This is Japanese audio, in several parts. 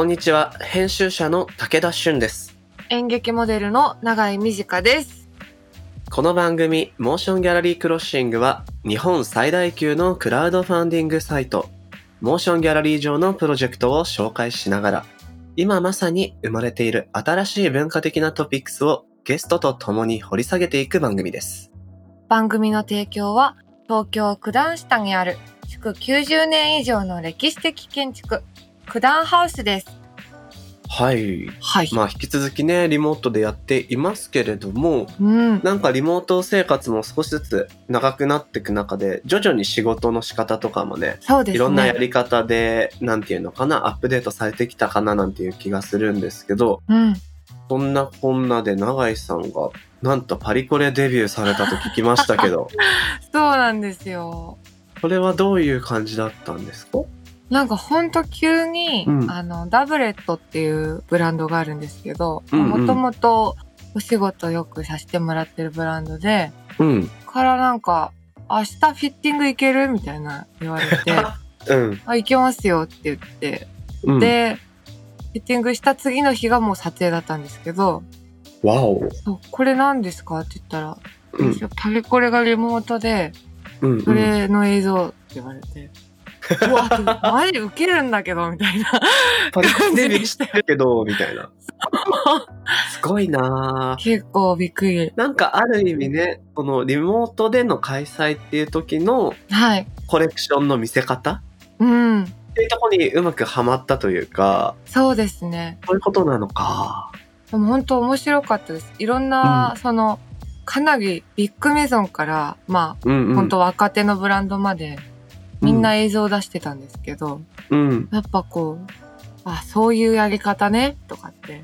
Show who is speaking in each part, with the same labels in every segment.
Speaker 1: こんにちは、編集者の武田俊です。
Speaker 2: 演劇モデルの永井美智香です。
Speaker 1: この番組、 MOTION GALLERY CROSSING は、日本最大級のクラウドファンディングサイト、 MOTION GALLERY 上のプロジェクトを紹介しながら、今まさに生まれている新しい文化的なトピックスをゲストと共に掘り下げていく番組です。
Speaker 2: 番組の提供は東京九段下にある築90年以上の歴史的建築九段ハウスです。
Speaker 1: はい。
Speaker 2: はい。
Speaker 1: まあ、引き続きね、リモートでやっていますけれども、
Speaker 2: うん。
Speaker 1: なんかリモート生活も少しずつ長くなっていく中で、徐々に仕事の仕方とかもね、
Speaker 2: そうですね。
Speaker 1: いろんなやり方で、なんていうのかな、アップデートされてきたかななんていう気がするんですけど、
Speaker 2: うん。
Speaker 1: そんなこんなで永井さんが、なんとパリコレデビューされたと聞きましたけど、
Speaker 2: そうなんですよ。
Speaker 1: これはどういう感じだったんですか？
Speaker 2: なんかほんと急に、
Speaker 1: うん
Speaker 2: あの、ダブレットっていうブランドがあるんですけど、
Speaker 1: うんうん
Speaker 2: もともとお仕事よくさせてもらってるブランドで、
Speaker 1: うん。
Speaker 2: からなんか、明日フィッティング行けるみたいな言われて、
Speaker 1: うん。
Speaker 2: あ、行けますよって言って、
Speaker 1: うん。
Speaker 2: で、フィッティングした次の日がもう撮影だったんですけど、
Speaker 1: わお。
Speaker 2: これ何ですかって言ったら、
Speaker 1: うん。
Speaker 2: パリコレがリモートで、
Speaker 1: うん。
Speaker 2: それの映像って言われて、うわ、マジウケるんだけど、みたいな。
Speaker 1: パリデビューしてるけど、みたいな。すごいなぁ。
Speaker 2: 結構びっくり。
Speaker 1: なんかある意味ね、このリモートでの開催っていう時の
Speaker 2: はい。
Speaker 1: コレクションの見せ方
Speaker 2: うん。
Speaker 1: っていうところにうまくはまったというか、
Speaker 2: そうですね。
Speaker 1: そういうことなのか。
Speaker 2: でも本当面白かったです。いろんな、その、かなりビッグメゾンから、ま
Speaker 1: うんうん。
Speaker 2: あ、本当若手のブランドまで、みんな映像出してたんですけど、
Speaker 1: うん。
Speaker 2: やっぱこう、あ、そういうやり方ね、とかって、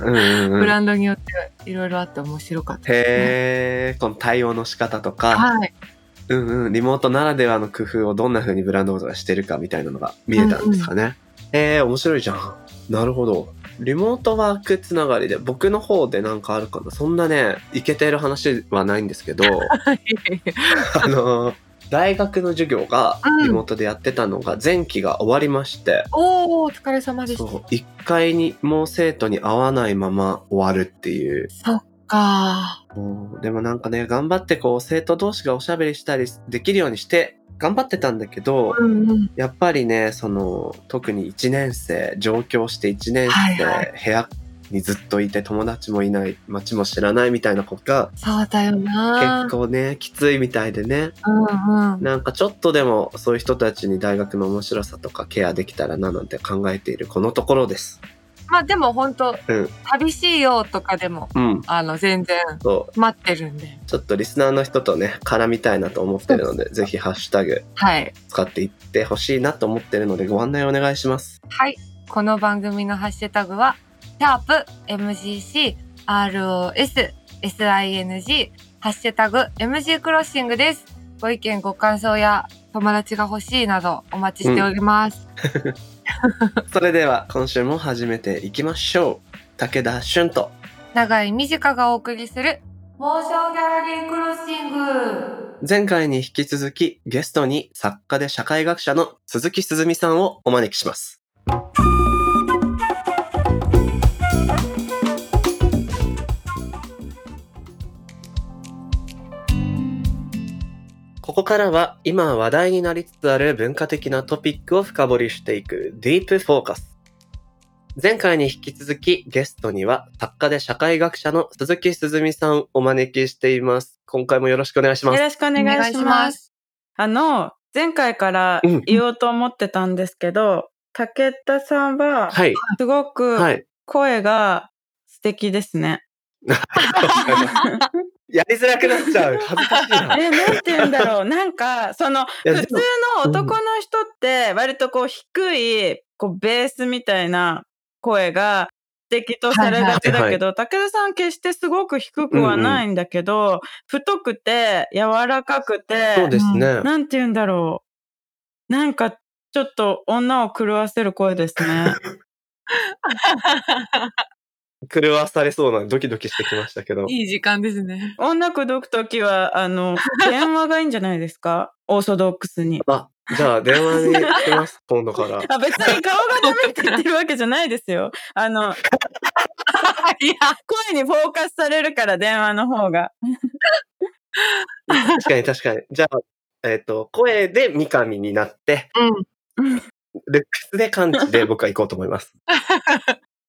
Speaker 1: うんうんうん。
Speaker 2: ブランドによっていろいろあって面白かったです、ね。
Speaker 1: へー、この対応の仕方とか、
Speaker 2: はい。
Speaker 1: うんうん、リモートならではの工夫をどんな風にブランドごとがしてるかみたいなのが見えたんですかね。へー、面白いじゃん。なるほど。リモートワークつながりで僕の方でなんかあるかなそんなね、いけてる話はないんですけど、あの、大学の授業が
Speaker 2: うん
Speaker 1: リモートでやってたのが前期が終わりまして、
Speaker 2: おー、お疲れ様でした。
Speaker 1: そう、一回にもう生徒に会わないまま終わるっていう。
Speaker 2: そっか
Speaker 1: うんでもなんかね、頑張ってこう生徒同士がおしゃべりしたりできるようにして頑張ってたんだけど、
Speaker 2: うんうん。
Speaker 1: やっぱりね、その、特に1年生、上京して1年生、
Speaker 2: はいはい
Speaker 1: 部屋にずっといて友達もいない、街も知らないみたいな子が
Speaker 2: そうだよな
Speaker 1: 結構ね、きついみたいでね。
Speaker 2: うんうん。
Speaker 1: なんかちょっとでもそういう人たちに大学の面白さとかケアできたらななんて考えているこのところです。
Speaker 2: まあでも本当、
Speaker 1: うん
Speaker 2: 寂しいよとかでも、
Speaker 1: うん。
Speaker 2: あの、全然。待ってるんで。
Speaker 1: ちょっとリスナーの人とね、絡みたいなと思ってるので、ぜひハッシュタグ
Speaker 2: はい。
Speaker 1: 使っていってほしいなと思ってるのでご案内お願いします。
Speaker 2: はい。この番組のハッシュタグは、シャープ MGC ROS SING ハッシュタグ MG クロッシングです。ご意見ご感想や友達が欲しいなどお待ちしております。
Speaker 1: それでは今週も始めていきましょう。武田俊と
Speaker 2: 長井美智香がお送りするモーションギャラリークロッシング。
Speaker 1: 前回に引き続きゲストに作家で社会学者の鈴木すずみさんをお招きします。ここからは今話題になりつつある文化的なトピックを深掘りしていくディープフォーカス。前回に引き続きゲストには作家で社会学者の鈴木すずみさんをお招きしています。今回もよろしくお願いします。
Speaker 3: よろしくお願いします。あの、前回から
Speaker 1: うん
Speaker 3: 言おうと思ってたんですけど、武田さんは、
Speaker 1: はい。
Speaker 3: すごく
Speaker 1: はい。
Speaker 3: 声が素敵ですね。
Speaker 1: やりづらくなっちゃう。恥ずかしいな。
Speaker 3: え、なんて言うんだろう。なんか、その、
Speaker 1: や
Speaker 3: 普通の男の人って、割とこう低い、こうベースみたいな声が素敵とされがちだけど、武田さん決してすごく低くはないんだけど、太くて、柔らかくて、
Speaker 1: そうですね。
Speaker 3: なんて言うんだろう。なんか、ちょっと女を狂わせる声ですね。
Speaker 1: 狂わされそうなドキドキしてきましたけど。
Speaker 2: いい時間ですね。
Speaker 3: 音楽読くときは、あの、電話がいいんじゃないですか？オーソドックスに。
Speaker 1: あ、じゃあ、電話にします、今度から。
Speaker 3: あ別に顔がダメって言ってるわけじゃないですよ。あの、
Speaker 2: いや、
Speaker 3: 声にフォーカスされるから、電話の方が。
Speaker 1: 確かに確かに。じゃあ、えっ、と、声で三上になって、
Speaker 2: うん。
Speaker 1: ルックスで感知で僕は行こうと思います。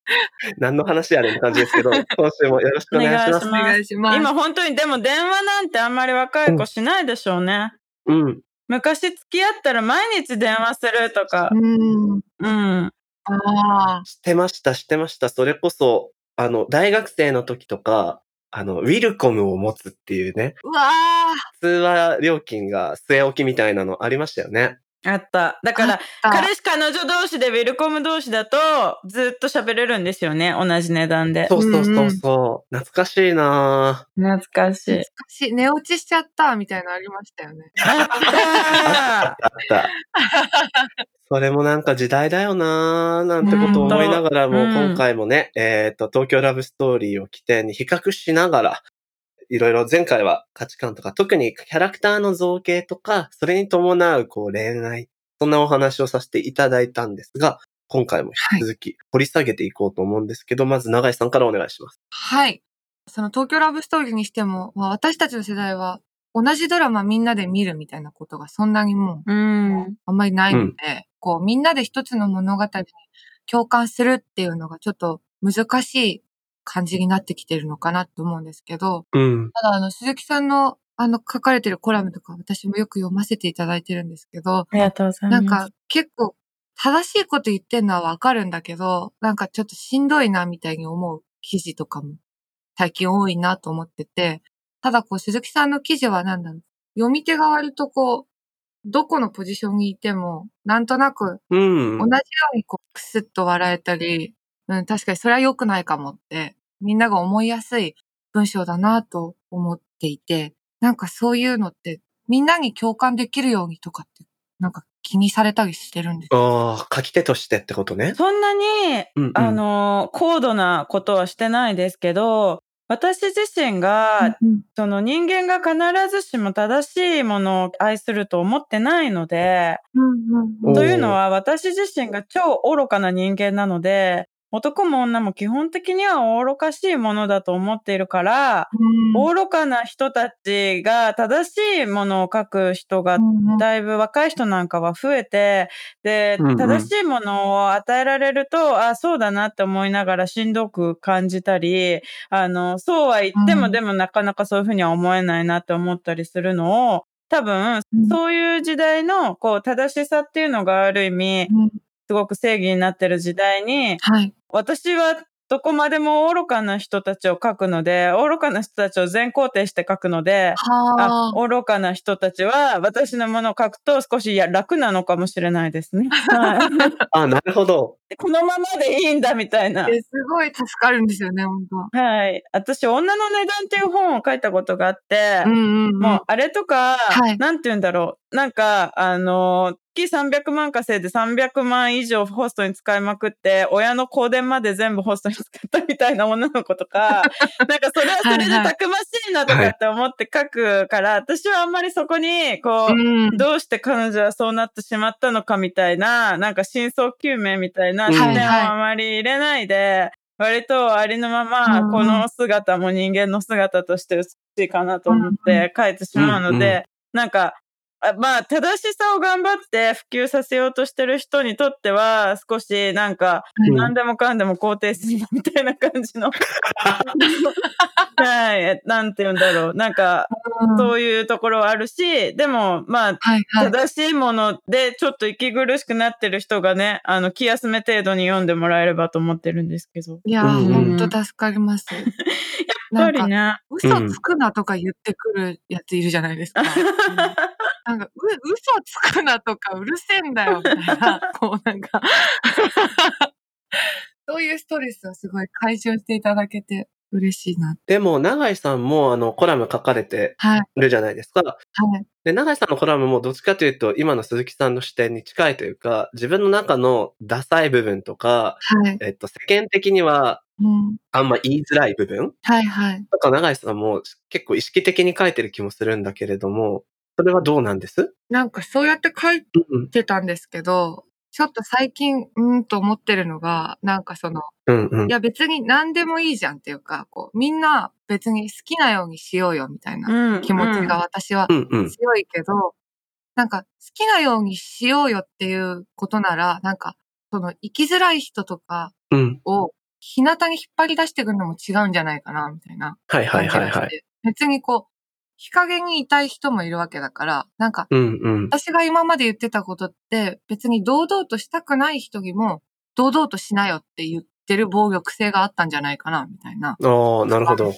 Speaker 1: 何の話やねんって感じですけど、今週もよろしくお願いします。
Speaker 2: お願いします。
Speaker 3: 今本当に、でも電話なんてあんまり若い子しないでしょうね。
Speaker 1: うん。
Speaker 3: 昔付き合ったら毎日電話するとか。
Speaker 2: うん。
Speaker 3: うん。
Speaker 2: ああ。
Speaker 1: してました、してました。それこそ、あの、大学生の時とか、あの、ウィルコムを持つっていうね、
Speaker 2: うわあ。
Speaker 1: 通話料金が据え置きみたいなのありましたよね。
Speaker 3: あった。だから、
Speaker 2: 彼
Speaker 3: 彼氏彼女同士でウィルコム同士だと、ずっと喋れるんですよね。同じ値段で。
Speaker 1: そうそうそうそう。懐かしいな
Speaker 3: 懐かしい。
Speaker 2: 懐かしい。寝落ちしちゃったみたいなのありましたよね。
Speaker 3: あった
Speaker 1: あった。それもなんか時代だよなーなんてことを思いながらも、
Speaker 3: うん
Speaker 1: 今回もね、えっ、と、東京ラブストーリーを起点に比較しながら、いろいろ前回は価値観とか、特にキャラクターの造形とか、それに伴うこう恋愛、そんなお話をさせていただいたんですが、今回も引き続き掘り下げていこうと思うんですけど、まず永井さんからお願いします。
Speaker 2: はい。その東京ラブストーリーにしても、まあ私たちの世代は同じドラマみんなで見るみたいなことがそんなにもう
Speaker 3: うん。
Speaker 2: あんまりないので、こうみんなで一つの物語に共感するっていうのがちょっと難しい感じになってきてるのかなと思うんですけど、
Speaker 1: うん。
Speaker 2: ただあの鈴木さんのあの書かれてるコラムとか私もよく読ませていただいてるんですけど、
Speaker 3: ありがとうございます。
Speaker 2: なんか結構正しいこと言ってんのはわかるんだけど、なんかちょっとしんどいなみたいに思う記事とかも最近多いなと思ってて、ただこう鈴木さんの記事はなんだろう、読み手が割とこう、どこのポジションにいても、なんとなく
Speaker 1: うん
Speaker 2: 同じよ。うにこう、くすっと笑えたり、うん、確かにそれは良くないかもって、みんなが思いやすい文章だなと思っていて、なんかそういうのって、みんなに共感できるようにとかって、なんか気にされたりしてるんですか
Speaker 1: ああ、書き手としてってことね。
Speaker 3: そんなに、
Speaker 1: うんうん。
Speaker 3: あの、高度なことはしてないですけど、私自身が、
Speaker 2: うん
Speaker 3: その人間が必ずしも正しいものを愛すると思ってないので、
Speaker 2: うん。
Speaker 1: おー。
Speaker 3: というのは私自身が超愚かな人間なので、男も女も基本的には愚かしいものだと思っているから、愚かな人たちが正しいものを書く人がだいぶ若い人なんかは増えて、で、
Speaker 1: うんうん。
Speaker 3: 正しいものを与えられると、あ、そうだなって思いながらしんどく感じたり、あの、そうは言っても、
Speaker 2: うん。
Speaker 3: でもなかなかそういうふうには思えないなって思ったりするのを、多分、
Speaker 2: うん。
Speaker 3: そういう時代の、こう、正しさっていうのがある意味、
Speaker 2: うん
Speaker 3: すごく正義になってる時代に、
Speaker 2: はい。
Speaker 3: 私はどこまでも愚かな人たちを書くので、愚かな人たちを全肯定して書くので、あ
Speaker 2: は、
Speaker 3: 愚かな人たちは私のものを書くと少しいや楽なのかもしれないですね。は い
Speaker 1: あなるほど。
Speaker 3: でこのままでいいんだみたいな。
Speaker 2: えすごい助かるんですよね、本当
Speaker 3: はい。私、女の値段っていう本を書いたことがあって、
Speaker 2: うんうんうん。
Speaker 3: もう、あれとか、
Speaker 2: はい
Speaker 3: なんて言うんだろう。なんか、あの、月300万稼いで300万以上ホストに使いまくって、親の香典まで全部ホストに使ったみたいな女の子とか、なんかそれはそれで
Speaker 2: はい。はい
Speaker 3: たくましいなとかって思って書くから、私はあんまりそこに、こう、
Speaker 2: うん。
Speaker 3: どうして彼女はそうなってしまったのかみたいな、なんか真相究明みたいな視点を
Speaker 2: はい。はい
Speaker 3: あまり入れないで、割とありのまま、
Speaker 2: うん
Speaker 3: この姿も人間の姿として美しいかなと思って書いてしまうので、なんか、あまあ、正しさを頑張って普及させようとしてる人にとっては、少しなんか、
Speaker 1: うん
Speaker 3: 何でもかんでも肯定するみたいな感じの。はい。なんて言うんだろう。なんか、
Speaker 2: うん
Speaker 3: そういうところはあるし、でも、まあ、
Speaker 2: はいはい。
Speaker 3: 正しいものでちょっと息苦しくなってる人がね、あの、気休め程度に読んでもらえればと思ってるんですけど。
Speaker 2: いや、
Speaker 1: うん
Speaker 2: ほんと助かります。
Speaker 3: やっ
Speaker 2: なんか、
Speaker 3: ぱりね。
Speaker 2: 嘘つくなとか言ってくるやついるじゃないですか。うんなんか、う、嘘つくなとかうるせえんだよ、みたいな、こうなんか、そういうストレスをすごい解消していただけて嬉しいな。
Speaker 1: でも、永井さんも、あの、コラム書かれて
Speaker 2: はい、
Speaker 1: るじゃないですか。
Speaker 2: はい。
Speaker 1: で、永井さんのコラムもどっちかというと、今の鈴木さんの視点に近いというか、自分の中のダサい部分とか、
Speaker 2: はい。
Speaker 1: えっと、世間的には
Speaker 2: うん。
Speaker 1: あんま言いづらい部分
Speaker 2: はいはい。
Speaker 1: とか、永井さんも結構意識的に書いてる気もするんだけれども、それはどうなんです？
Speaker 2: なんかそうやって書い
Speaker 1: うん
Speaker 2: てたんですけど、ちょっと最近、うーんと思ってるのが、なんかその、
Speaker 1: うんうん
Speaker 2: い。や別に何でもいいじゃんっていうか、こう、みんな別に好きなようにしようよみたいな
Speaker 3: うん
Speaker 2: 気持ちが私は
Speaker 1: うんうん。
Speaker 2: 強いけど、なんか好きなようにしようよっていうことなら、なんか、その生きづらい人とか
Speaker 1: うん。
Speaker 2: を日向に引っ張り出してくるのも違うんじゃないかな、みたいな
Speaker 1: はいはい。はいはい。
Speaker 2: 別にこう、日陰にいたい人もいるわけだから、なんか、
Speaker 1: うんうん。
Speaker 2: 私が今まで言ってたことって、別に堂々としたくない人にも、堂々としなよって言ってる暴力性があったんじゃないかな、みたいな。
Speaker 1: ああ、なるほど。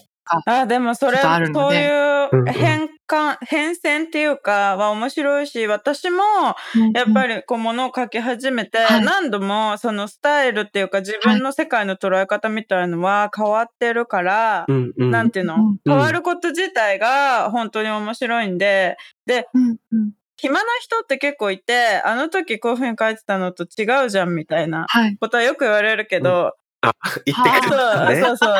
Speaker 3: あ、でもそれ、そう
Speaker 2: で
Speaker 3: いう変換、変遷っていうかは面白いし、私もやっぱ
Speaker 2: り、
Speaker 3: りこう物を書き始めて、
Speaker 2: はい。
Speaker 3: 何度もそのスタイルっていうか自分の世界の捉え方みたいのは変わってるから、
Speaker 1: うんうん。
Speaker 3: なんていうの、
Speaker 2: うん
Speaker 3: 変わること自体が本当に面白いんで、
Speaker 2: うんうん。
Speaker 3: 暇な人って結構いて、あの時こういう風に書いてたのと違うじゃんみたいな
Speaker 2: はい。
Speaker 3: ことはよく言われるけど、
Speaker 1: 言ってくる
Speaker 3: そう
Speaker 1: ね。
Speaker 3: そうそう。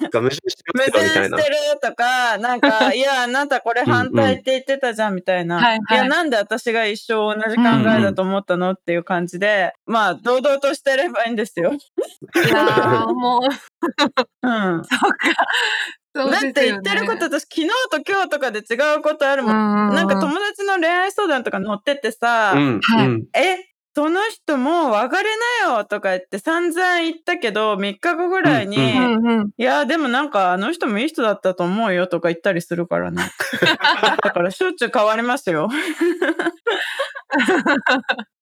Speaker 1: なんか矛盾して
Speaker 3: 矛
Speaker 1: ますよみたいな
Speaker 3: 盾して。るとか、なんか、いや、あなたこれ反対って言ってたじゃんみたいな。
Speaker 2: はいはい
Speaker 3: や、なんで私が一生同じ考えだと思ったのっていう感じで、まあ、堂々としてればいいんですよ。
Speaker 2: いやー、もう、
Speaker 3: うん。
Speaker 2: そうか。そう
Speaker 3: だって言ってることと昨日と今日とかで違うことあるもん。
Speaker 2: な
Speaker 3: なんか友達の恋愛相談とか載っててさ、
Speaker 1: うん。
Speaker 3: え、その人もう別れなよとか言って散々言ったけど、3日後ぐらいに、
Speaker 1: うん
Speaker 2: うんうん。
Speaker 3: いや、でもなんかあの人もいい人だったと思うよとか言ったりするからね。だからしょっちゅう変わりますよ。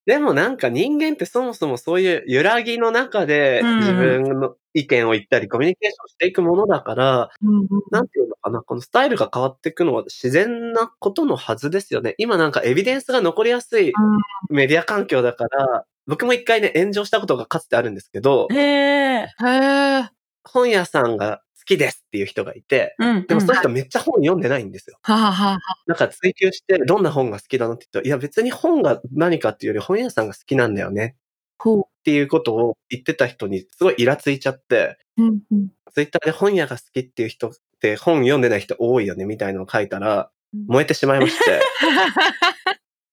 Speaker 1: でもなんか人間ってそもそもそういう揺らぎの中で
Speaker 3: うん
Speaker 1: 自分の意見を言ったりコミュニケーションしていくものだから、
Speaker 2: うんうん
Speaker 1: なんていうのかな、このスタイルが変わっていくのは自然なことのはずですよね。今なんかエビデンスが残りやすいメディア環境だから、僕も一回ね、炎上したことがかつてあるんですけど。本屋さんが好きですっていう人がいて、
Speaker 3: うん。
Speaker 1: でもその人めっちゃ本読んでないんですよ。なんか追求して、どんな本が好きだのって言ったら、いや別に本が何かっていうより本屋さんが好きなんだよね
Speaker 2: ほう。
Speaker 1: っていうことを言ってた人にすごいイラついちゃって、
Speaker 2: うんうん。
Speaker 1: ツイッターで本屋が好きっていう人って本読んでない人多いよねみたいなのを書いたら、燃えてしまいまして、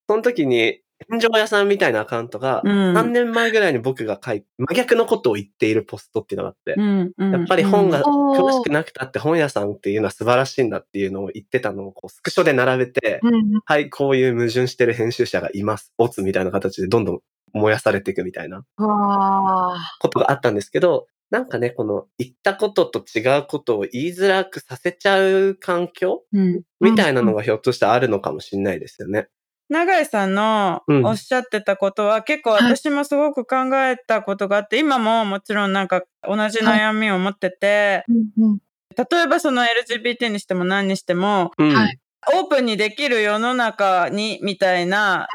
Speaker 1: その時に、炎上屋さんみたいなアカウントが、
Speaker 3: うん
Speaker 1: 3年前ぐらいに僕が書い真逆のことを言っているポストっていうのがあって、
Speaker 3: うんうん
Speaker 1: やっぱり本が
Speaker 2: うん
Speaker 1: 詳しくなくたって本屋さんっていうのは素晴らしいんだっていうのを言ってたのをこうスクショで並べて、
Speaker 2: うんうん
Speaker 1: はい、こういう矛盾してる編集者がいます。オツみたいな形でどんどん燃やされていくみたいな。ことがあったんですけど、なんかね、この言ったことと違うことを言いづらくさせちゃう環境
Speaker 3: うん。
Speaker 1: みたいなのがひょっとしたらあるのかもしれないですよね。
Speaker 3: 永井さんの
Speaker 1: うん
Speaker 3: おっしゃってたことは、結構私もすごく考えたことがあって、今ももちろんなんか同じ悩みを持ってて、
Speaker 2: うんうん。
Speaker 3: 例えばその LGBT にしても何にしても、
Speaker 1: うん。
Speaker 2: はい
Speaker 3: オープンにできる世の中にみたいな。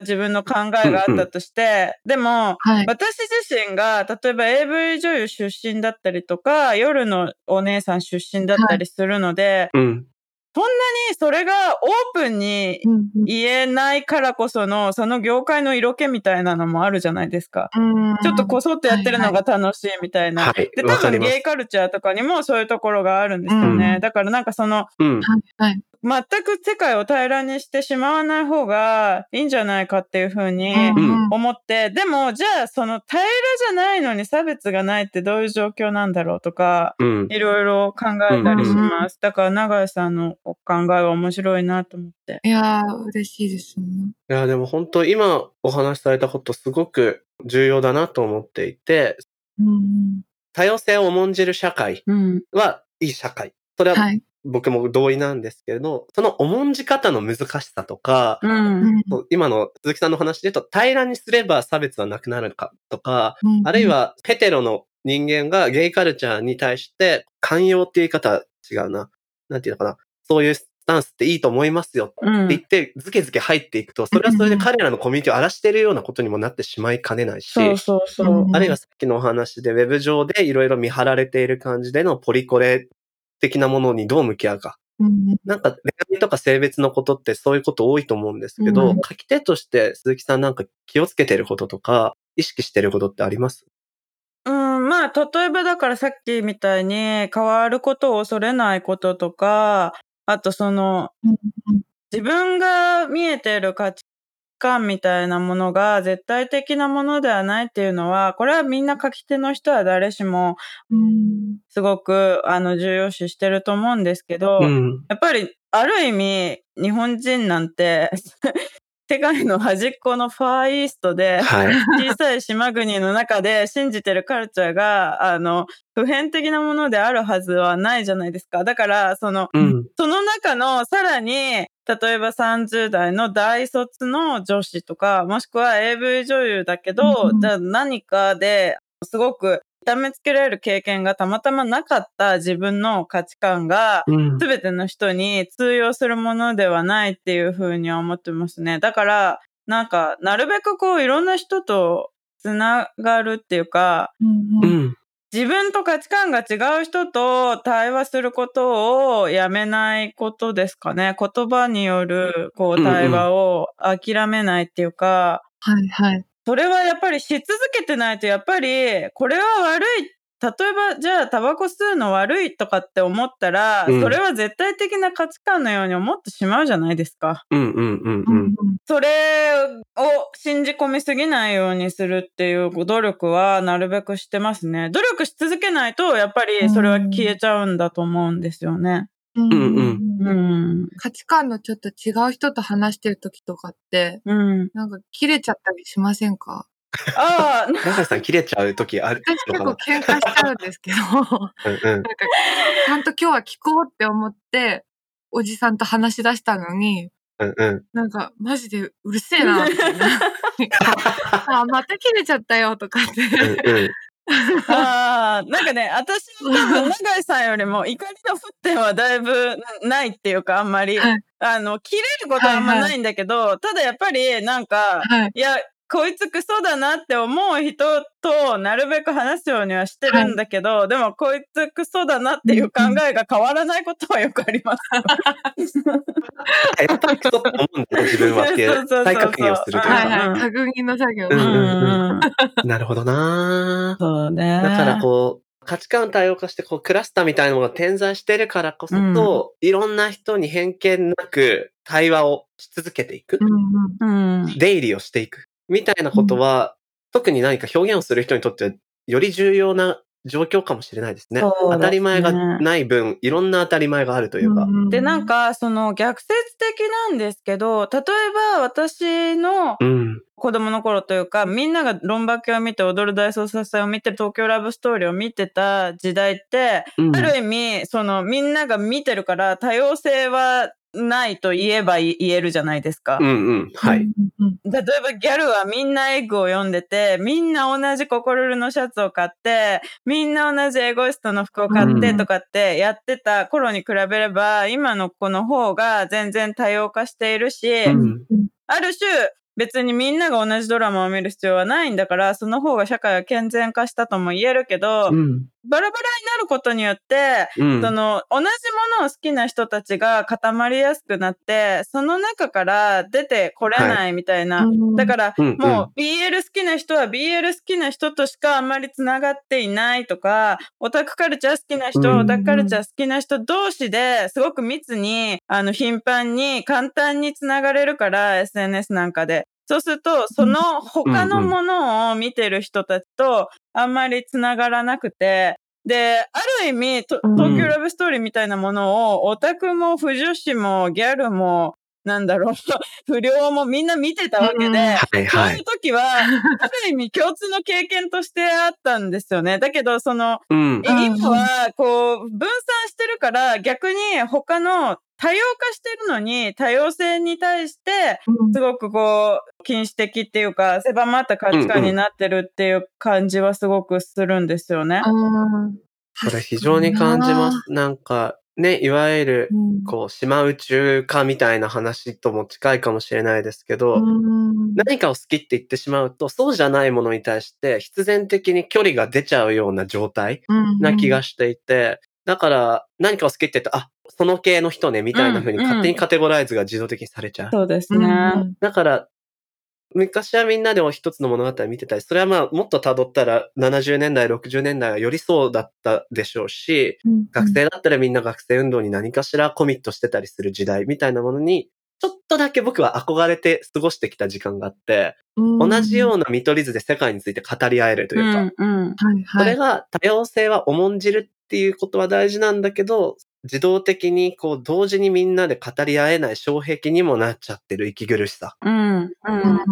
Speaker 3: 自分の考えがあったとして、でも、
Speaker 2: はい。
Speaker 3: 私自身が、例えば AV 女優出身だったりとか、夜のお姉さん出身だったりするので、
Speaker 1: うん。
Speaker 3: それがオープンに言えないからこその、その業界の色気みたいなのもあるじゃないですか。
Speaker 2: うん
Speaker 3: ちょっとこそっとやってるのが楽しいみたいな。
Speaker 1: はい
Speaker 3: で、多分ゲイカルチャーとかにもそういうところがあるんですよね。
Speaker 1: うん
Speaker 3: だからなんかその、
Speaker 1: うん。
Speaker 2: はいはい。
Speaker 3: 全く世界を平らにしてしまわない方がいいんじゃないかっていうふうに
Speaker 1: うん
Speaker 3: 思って、でもじゃあその平らじゃないのに差別がないってどういう状況なんだろうとか、
Speaker 1: うん。
Speaker 3: いろいろ考えたりします。だから永井さんのお考えは面白いなと思って。
Speaker 2: いやー、嬉しいですね。
Speaker 1: いや、でも本当今お話しされたことすごく重要だなと思っていて、
Speaker 2: うん
Speaker 1: 多様性を重んじる社会
Speaker 3: うん。
Speaker 1: はいい社会。それ
Speaker 2: うん。は。
Speaker 1: はい僕も同意なんですけれど、その重んじ方の難しさとか、
Speaker 3: うん。
Speaker 1: 今の鈴木さんの話で言うと、平らにすれば差別はなくなるかとか、
Speaker 2: うん
Speaker 1: あるい、はヘテロの人間がゲイカルチャーに対して寛容っていう言い方は違うな。なんていうのかな。そういうスタンスっていいと思いますよ
Speaker 3: うん
Speaker 1: って言って、ズケズケ入っていくと、それはそれで彼らのコミュニティを荒らしているようなことにもなってしまいかねないし、
Speaker 3: そうそうそう。
Speaker 2: うん
Speaker 1: あるいはさっきのお話で、ウェブ上でいろいろ見張られている感じでのポリコレ的なものにどう向き合うか。
Speaker 2: うん。
Speaker 1: なんか恋愛とか性別のことってそういうこと多いと思うんですけど、
Speaker 2: うん。
Speaker 1: 書き手として鈴木さんなんか気をつけてることとか、意識してることってあります？
Speaker 3: うん、まあ、例えばだからさっきみたいに変わることを恐れないこととか、あとその、
Speaker 2: うん
Speaker 3: 自分が見えている価値観みたいなものが絶対的なものではないっていうのは、これはみんな書き手の人は誰しも
Speaker 2: うん。
Speaker 3: すごくあの重要視してると思うんですけど、
Speaker 1: うん。
Speaker 3: やっぱりある意味日本人なんて世界の端っこのファーイーストで
Speaker 1: はい。
Speaker 3: 小さい島国の中で信じてるカルチャーがあの普遍的なものであるはずはないじゃないですか。だからその
Speaker 1: うん。
Speaker 3: その中のさらに、例えば30代の大卒の女子とか、もしくは AV 女優だけど、
Speaker 2: うん
Speaker 3: じゃあ何かですごく痛めつけられる経験がたまたまなかった自分の価値観が、
Speaker 1: うん。
Speaker 3: すべての人に通用するものではないっていうふうには思ってますね。だから、なんか、なるべくこう、いろんな人とつながるっていうか、
Speaker 2: うんうん。
Speaker 1: うん。
Speaker 3: 自分と価値観が違う人と対話することをやめないことですかね。言葉によるこう
Speaker 1: うんうん
Speaker 3: 対話を諦めないっていうか、
Speaker 2: はいはい。
Speaker 3: それはやっぱりし続けてないと、やっぱりこれは悪い。例えば、じゃあ、タバコ吸うの悪いとかって思ったら、
Speaker 1: うん
Speaker 3: それは絶対的な価値観のように思ってしまうじゃないですか。
Speaker 1: うん。うん。うん。
Speaker 2: う
Speaker 1: うんん。
Speaker 3: それを信じ込みすぎないようにするっていう努力はなるべくしてますね。努力し続けないと、やっぱりそれは消えちゃうんだと思うんですよね。
Speaker 2: うん
Speaker 1: うん
Speaker 3: うん。
Speaker 2: 価値観のちょっと違う人と話してる時とかって、
Speaker 3: うん。
Speaker 2: なんか切れちゃったりしませんか？
Speaker 3: ああ、
Speaker 1: 中井さん切れちゃう時ある
Speaker 2: 私結構喧嘩しちゃうんですけど、
Speaker 1: うん。
Speaker 2: ちゃんと今日は聞こうって思って、おじさんと話し出したのに、
Speaker 1: うんうん。
Speaker 2: なんかマジでうるせえな、みたいな。あ、また切れちゃったよとかって。
Speaker 3: ああ、なんかね、私も 多分、永井さんよりも怒りの沸点はだいぶないっていうか、あんまり。
Speaker 2: はい
Speaker 3: あの、切れることはあんまないんだけど、ただやっぱり、なんか、
Speaker 2: はい。
Speaker 3: いや、こいつクソだなって思う人となるべく話すようにはしてるんだけど、でもこいつクソだなっていう考えが変わらないことはよくあります。
Speaker 1: やっぱりクソって思うんだよ、自分は 再確認をするという
Speaker 2: はい
Speaker 1: か。
Speaker 2: はい。確認の作業。
Speaker 1: うんうん
Speaker 3: うん
Speaker 1: なるほどな
Speaker 3: そうね。
Speaker 1: だからこう、価値観多様化して、こう、クラスターみたいなものが点在してるからこそと、いろんな人に偏見なく対話をし続けていく
Speaker 2: う。んうん。
Speaker 3: うん。
Speaker 1: 出入りをしていく。みたいなことは、特に何か表現をする人にとっては、より重要な状況かもしれないですね。
Speaker 3: すね
Speaker 1: 当たり前がない分、いろんな当たり前があるというか。
Speaker 3: で、なん、か、その逆説的なんですけど、例えば私の
Speaker 1: うん。
Speaker 3: 子供の頃というか、みんながロンバケを見て、踊る大捜査線を見て、東京ラブストーリーを見てた時代って、
Speaker 1: うん
Speaker 3: ある意味、そのみんなが見てるから多様性はないと言えば言えるじゃないですか。
Speaker 1: うんうん。はい。
Speaker 3: 例えばギャルはみんなエッグを読んでて、みんな同じココルルのシャツを買って、みんな同じエゴイストの服を買って
Speaker 1: うん
Speaker 3: とかってやってた頃に比べれば、今の子の方が全然多様化しているし、
Speaker 1: うん。
Speaker 3: ある種別にみんなが同じドラマを見る必要はないんだから、その方が社会は健全化したとも言えるけど、
Speaker 1: うん。
Speaker 3: バラバラになることによって、
Speaker 1: うん。
Speaker 3: その同じものを好きな人たちが固まりやすくなって、その中から出てこれないみたいな。
Speaker 2: うん
Speaker 3: だから、
Speaker 1: うんうん
Speaker 3: もう BL 好きな人は BL 好きな人としかあんまりつながっていないとか、オタクカルチャー好きな人は
Speaker 1: うん
Speaker 3: オタクカルチャー好きな人同士ですごく密に、あの、頻繁に簡単につながれるから、SNS なんかで。そうすると、その他のものを見てる人たちとあんまりつながらなくて、で、ある意味、東京ラブストーリーみたいなものを、オタクも不女子もギャルも、なんだろう、不良もみんな見てたわけで、
Speaker 2: うん
Speaker 1: はい
Speaker 3: そう
Speaker 1: はいいう
Speaker 3: 時は、ある意味共通の経験としてあったんですよね。だけど、その、
Speaker 1: うん。
Speaker 3: い今は、こう、分散してるから、逆に他の多様化してるのに、多様性に対して、すごくこう、禁止的っていうか、狭まった価値観になってるっていう感じはすごくするんですよね。
Speaker 2: うん
Speaker 1: これ非常に感じます。な。んか、ね、いわゆる、
Speaker 2: うん。
Speaker 1: こう、島宇宙化みたいな話とも近いかもしれないですけど、
Speaker 2: うん。
Speaker 1: 何かを好きって言ってしまうと、そうじゃないものに対して必然的に距離が出ちゃうような状態な気がしていて、だから何かを好きって言うと、あ、その系の人ね、みたいな風に
Speaker 3: うん
Speaker 1: 勝手にカテゴライズが自動的にされちゃう。
Speaker 3: そうです
Speaker 2: うん
Speaker 3: ね。
Speaker 1: だから、昔はみんなでも一つの物語見てたり、それはまあもっと辿ったら70年代、60年代はよりそうだったでしょうし、
Speaker 2: うん
Speaker 1: 学生だったらみんな学生運動に何かしらコミットしてたりする時代みたいなものに、ちょっとだけ僕は憧れて過ごしてきた時間があって、同じような見取り図で世界について語り合えるというか。それが多様性は重んじるっていうことは大事なんだけど、自動的にこう同時にみんなで語り合えない障壁にもなっちゃってる息苦しさ
Speaker 3: うん。うん。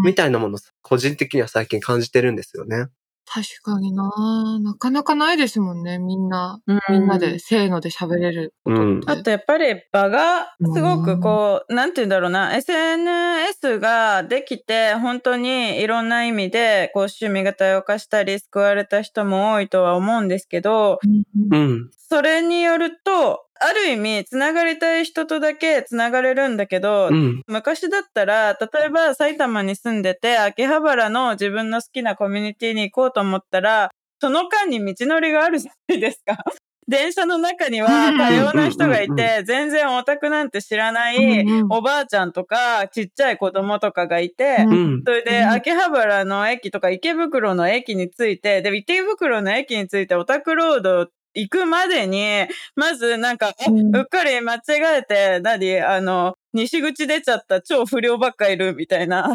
Speaker 1: みたいなものを個人的には最近感じてるんですよね。
Speaker 2: 確かにななかなかないですもんね、みんな。
Speaker 3: うん
Speaker 2: みんなでせーので喋れることって。
Speaker 3: あとやっぱり場がすごくこう、なんて言うんだろうな、SNS ができて本当にいろんな意味でこう趣味が多様化したり救われた人も多いとは思うんですけど、
Speaker 2: うんうん
Speaker 1: うん。
Speaker 3: それによると、ある意味、つながりたい人とだけつながれるんだけど、
Speaker 1: うん。
Speaker 3: 昔だったら、例えば埼玉に住んでて、秋葉原の自分の好きなコミュニティに行こうと思ったら、その間に道のりがあるじゃないですか。電車の中には多様な人がいて、全然オタクなんて知らないおばあちゃんとか、ちっちゃい子供とかがいて。それで、
Speaker 2: うん
Speaker 3: 秋葉原の駅とか池袋の駅について、で、池袋の駅についてオタクロード行くまでに、まずなんか、あ
Speaker 2: うん
Speaker 3: うっかり間違えて、何あの、西口出ちゃった超不良ばっかいるみたいな。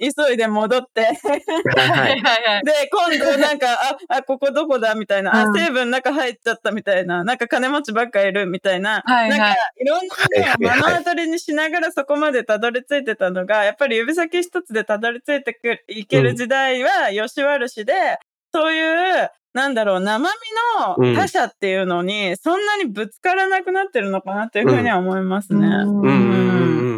Speaker 3: で、急いで戻って。
Speaker 1: はいはい。
Speaker 2: はい。
Speaker 3: で、今度なんか、あ、あ、ここどこだみたいな。あ
Speaker 2: う、ん
Speaker 3: 成分中入っちゃったみたいな。なんか金持ちばっかいるみたいな。
Speaker 2: はいはい
Speaker 3: なんか、いろんなのを目の当たりにしながらそこまでたどり着いてたのが、やっぱり指先一つでたどり着いてくいける時代は、よし悪しで、そういう、なんだろう、生身の他者っていうのに、そんなにぶつからなくなってるのかなっていうふうには思いますね。
Speaker 2: うん
Speaker 1: うんう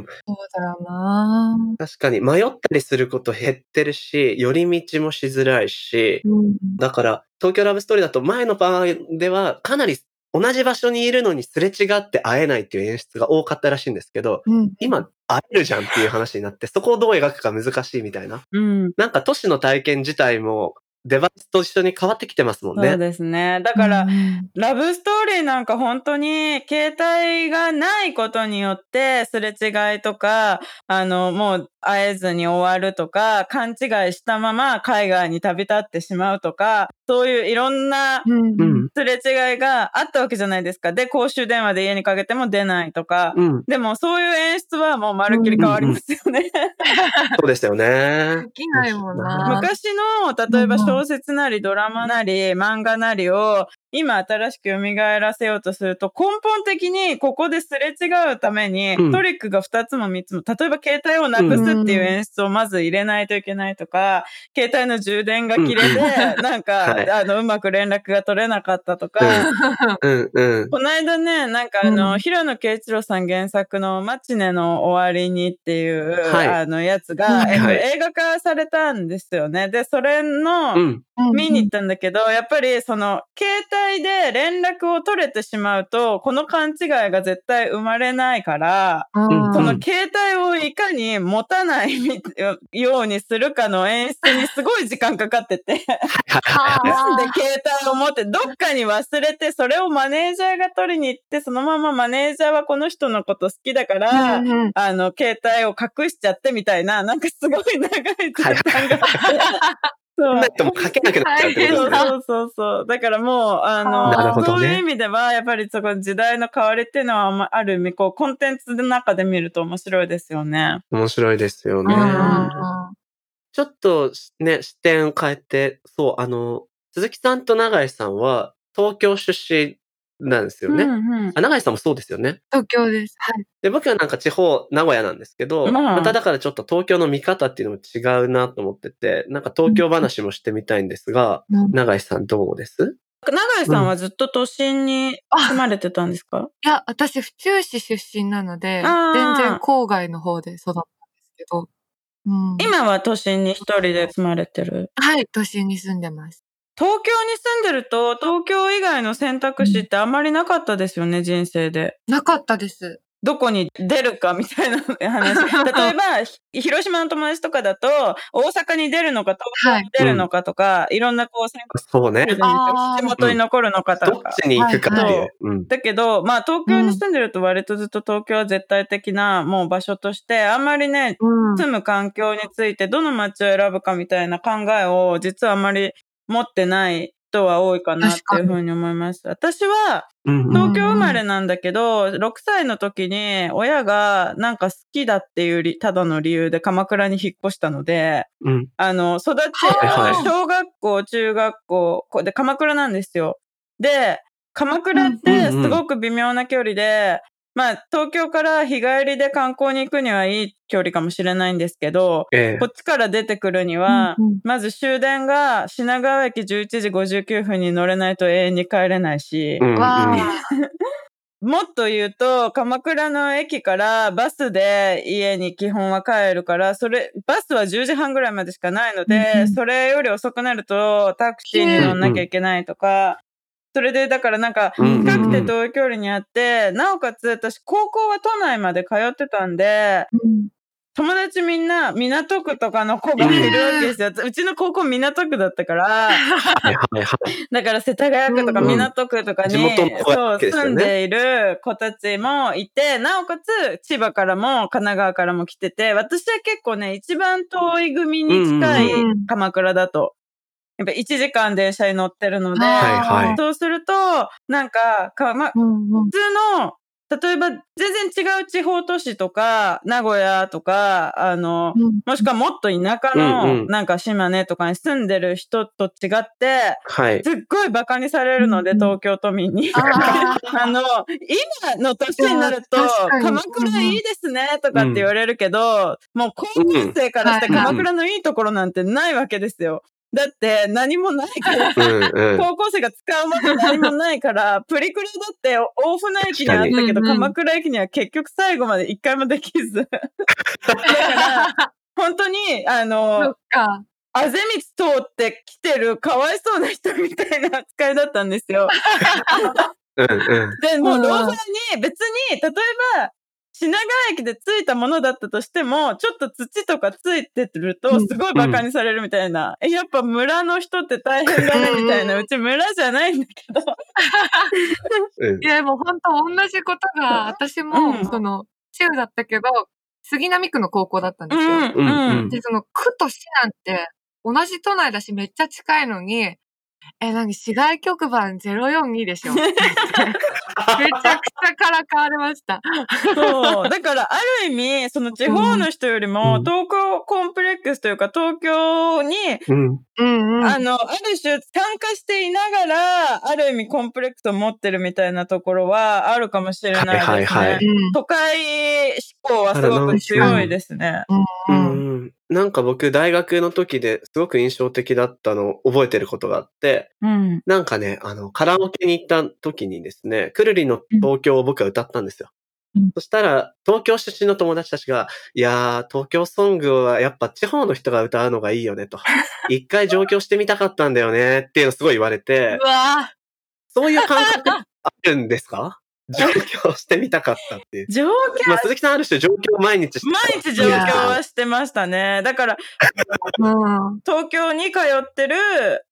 Speaker 1: ん。
Speaker 2: そうだよな
Speaker 1: 確かに迷ったりすること減ってるし、寄り道もしづらいし、
Speaker 2: うん
Speaker 1: だから東京ラブストーリーだと前の場合ではかなり同じ場所にいるのにすれ違って会えないっていう演出が多かったらしいんですけど、
Speaker 2: うん。
Speaker 1: 今会えるじゃんっていう話になって、そこをどう描くか難しいみたいな。
Speaker 3: うん。
Speaker 1: なんか都市の体験自体もデバイスと一緒に変わってきてますもんね。
Speaker 3: そうですね。だから、
Speaker 2: うん
Speaker 3: ラブストーリーなんか本当に携帯がないことによってすれ違いとか、あの、もう会えずに終わるとか、勘違いしたまま海外に旅立ってしまうとか、そういういろんな。すれ違いがあったわけじゃないですか。で、公衆電話で家にかけても出ないとか。
Speaker 1: うん。
Speaker 3: でもそういう演出はもうまるっきり変わりますよね。
Speaker 1: そうですよね
Speaker 2: で。きないもんな。
Speaker 3: 昔の、例えば小説なりドラマなり漫画なりを今新しく蘇らせようとすると根本的にここですれ違うために
Speaker 1: うん
Speaker 3: トリックが2つも3つも、例えば携帯をなくすっていう演出をまず入れないといけないとか、携帯の充電が切れて、なんか、
Speaker 1: はい。
Speaker 3: あの、うまく連絡が取れなかったとか、
Speaker 1: うん。うん。
Speaker 3: この間ね、なんかあの、
Speaker 2: うん。
Speaker 3: 平野啓一郎さん原作のマチネの終わりにっていう、
Speaker 1: はい。
Speaker 3: あのやつが、
Speaker 2: はい
Speaker 3: えっと、
Speaker 1: はい。
Speaker 3: 映画化されたんですよね。で、それの、
Speaker 1: うん。
Speaker 3: 見に行ったんだけど、やっぱりその、携帯で連絡を取れてしまうと、この勘違いが絶対生まれないから、
Speaker 2: うん
Speaker 3: その携帯をいかに持たないみようにするかの演出にすごい時間かかってて。なんで携帯を持ってどっかに忘れて、それをマネージャーが取りに行って、そのままマネージャーはこの人のこと好きだから、あの、携帯を隠しちゃってみたいな、なんかすごい長い時間があっう
Speaker 1: ないとも書けなくなっちゃうってことですね。
Speaker 3: そうそうそう。だからもう、あの、そういう意味では、やっぱりそこ時代の変わりっていうのは、まあある意味、こう、コンテンツの中で見ると面白いですよね。
Speaker 1: 面白いですよね。ちょっとね、視点変えて、そう、あの、鈴木さんと永井さんは東京出身なんですよね。
Speaker 3: うんうん
Speaker 1: あ永井さんもそうですよね。
Speaker 2: 東京です。はい。
Speaker 1: で、僕はなんか地方、名古屋なんですけど、
Speaker 3: まあ
Speaker 1: まただからちょっと東京の見方っていうのも違うなと思ってて、なんか東京話もしてみたいんですが、
Speaker 2: うん
Speaker 1: 永井さんどうです？
Speaker 3: 永井さんはずっと都心に住まれてたんですか、
Speaker 2: いや、私、府中市出身なので、全然郊外の方で育ったんですけど、うん、
Speaker 3: 今は都心に一人で住まれてる？
Speaker 2: はい、都心に住んでます。
Speaker 3: 東京に住んでると、東京以外の選択肢ってあんまりなかったですよね、人生で。
Speaker 2: なかったです。
Speaker 3: どこに出るかみたいな 話。例えば、ひ広島の友達とかだと、大阪に出るのか、東京に出るのかとか、いろんなこう選択
Speaker 1: そうね
Speaker 3: 地元に残るのかとか。
Speaker 1: どっちに行くかっていう。
Speaker 3: はい
Speaker 1: うん。
Speaker 3: だけど、まあ東京に住んでると割とずっと東京は絶対的なもう場所として、あんまりね、
Speaker 2: うん。
Speaker 3: 住む環境についてどの街を選ぶかみたいな考えを実はあまり持ってない人は多いかなっていうふうに思います。私は東京生まれなんだけど、6歳の時に親がなんか好きだっていうりただの理由で鎌倉に引っ越したので、
Speaker 1: うん
Speaker 3: あの、育ち、小学校、中学校、こで鎌倉なんですよ。で、鎌倉ってすごく微妙な距離で、まあ、東京から日帰りで観光に行くにはいい距離かもしれないんですけど、
Speaker 1: ええ。
Speaker 3: こっちから出てくるには、
Speaker 2: うんうん。
Speaker 3: まず終電が品川駅11時59分に乗れないと永遠に帰れないし、
Speaker 1: うんうん。
Speaker 3: もっと言うと、鎌倉の駅からバスで家に基本は帰るから、それ、バスは10時半ぐらいまでしかないので、
Speaker 2: うんうん。
Speaker 3: それより遅くなるとタクシーに乗んなきゃいけないとか、それでだからなんか、近くて遠い距離にあって、なおかつ私高校は都内まで通ってたんで、
Speaker 2: うん。
Speaker 3: 友達みんな港区とかの子がいるわけですよ。うちの高校港区だったから。だから世田谷区とか
Speaker 2: うん
Speaker 3: 港区とかに、そう住んでいる子たちもいて、なおかつ千葉からも神奈川からも来てて、私は結構ね、一番遠い組に近い
Speaker 2: うんうん。
Speaker 3: 鎌倉だと。やっぱ1時間電車に乗ってるので、
Speaker 1: はいはい。
Speaker 3: そうすると、なんか、かま、
Speaker 2: うんうん。
Speaker 3: 普通の、例えば全然違う地方都市とか、名古屋とか、あの、
Speaker 2: うん。
Speaker 3: もしくはもっと田舎
Speaker 1: うんう
Speaker 3: の、
Speaker 1: ん。
Speaker 3: なんか島根とかに住んでる人と違って、
Speaker 1: はい。
Speaker 3: すっごい馬鹿にされるので、
Speaker 2: うん
Speaker 3: 東京都民に。
Speaker 2: あ
Speaker 3: の、今の年になると鎌倉いいですね、とかって言われるけど、もう高校生からして
Speaker 2: うん
Speaker 3: 鎌倉のいいところなんてないわけですよ。だって何もないから。
Speaker 1: うんうん。
Speaker 3: 高校生が使うもの何もないから、プリクラだって大船駅にあったけど、鎌倉駅には結局最後まで一回もできず。だから、本当に、あ
Speaker 2: そ
Speaker 3: の。あぜ道通って来てるかわいそうな人みたいな扱いだったんですよ。
Speaker 1: うんうん。
Speaker 3: で、もう
Speaker 2: うん
Speaker 3: ローファーに別に、例えば、品川駅でついたものだったとしても、ちょっと土とかついてると、
Speaker 2: うん。
Speaker 3: すごい馬鹿にされるみたいな。え、やっぱ村の人って大変だね、みたいな。
Speaker 2: うん
Speaker 3: うち村じゃないんだけど。
Speaker 1: うん
Speaker 2: いや、もう本当同じことが、私も、
Speaker 3: うん。
Speaker 2: その、中だったけど、杉並区の高校だったんですよ。
Speaker 3: うん、
Speaker 1: うん。うん。
Speaker 2: で、その区と市なんて、同じ都内だしめっちゃ近いのに、え、何、市外局番042でしょ めちゃくちゃからかわれました。
Speaker 3: そう。だから、ある意味、その地方の人よりも、
Speaker 1: うん
Speaker 3: 東京コンプレックスというか、東京に、
Speaker 1: うん。
Speaker 2: うんうん。
Speaker 3: あの、ある種参加していながら、ある意味コンプレックスを持ってるみたいなところはあるかもしれないですね。
Speaker 1: はいはいはい
Speaker 2: うん
Speaker 3: 都会思考はすごく強いですね。
Speaker 2: う
Speaker 1: うんん。なんか僕、大学の時ですごく印象的だったのを覚えてることがあって、
Speaker 3: うん。
Speaker 1: なんかね、あの、カラオケに行った時にですね、くるりの東京を僕は歌ったんですよ。
Speaker 2: うん
Speaker 1: そしたら、東京出身の友達たちが、いやー、東京ソングはやっぱ地方の人が歌うのがいいよねと。一回上京してみたかったんだよねっていうのすごい言われて
Speaker 2: う、わ
Speaker 1: そういう感覚あるんですか？上京してみたかったっていう。
Speaker 3: 上京、
Speaker 1: まあ、鈴木さんある種上京毎日して
Speaker 3: 毎日上京はしてましたね。だから、
Speaker 2: うん。
Speaker 3: 東京に通ってる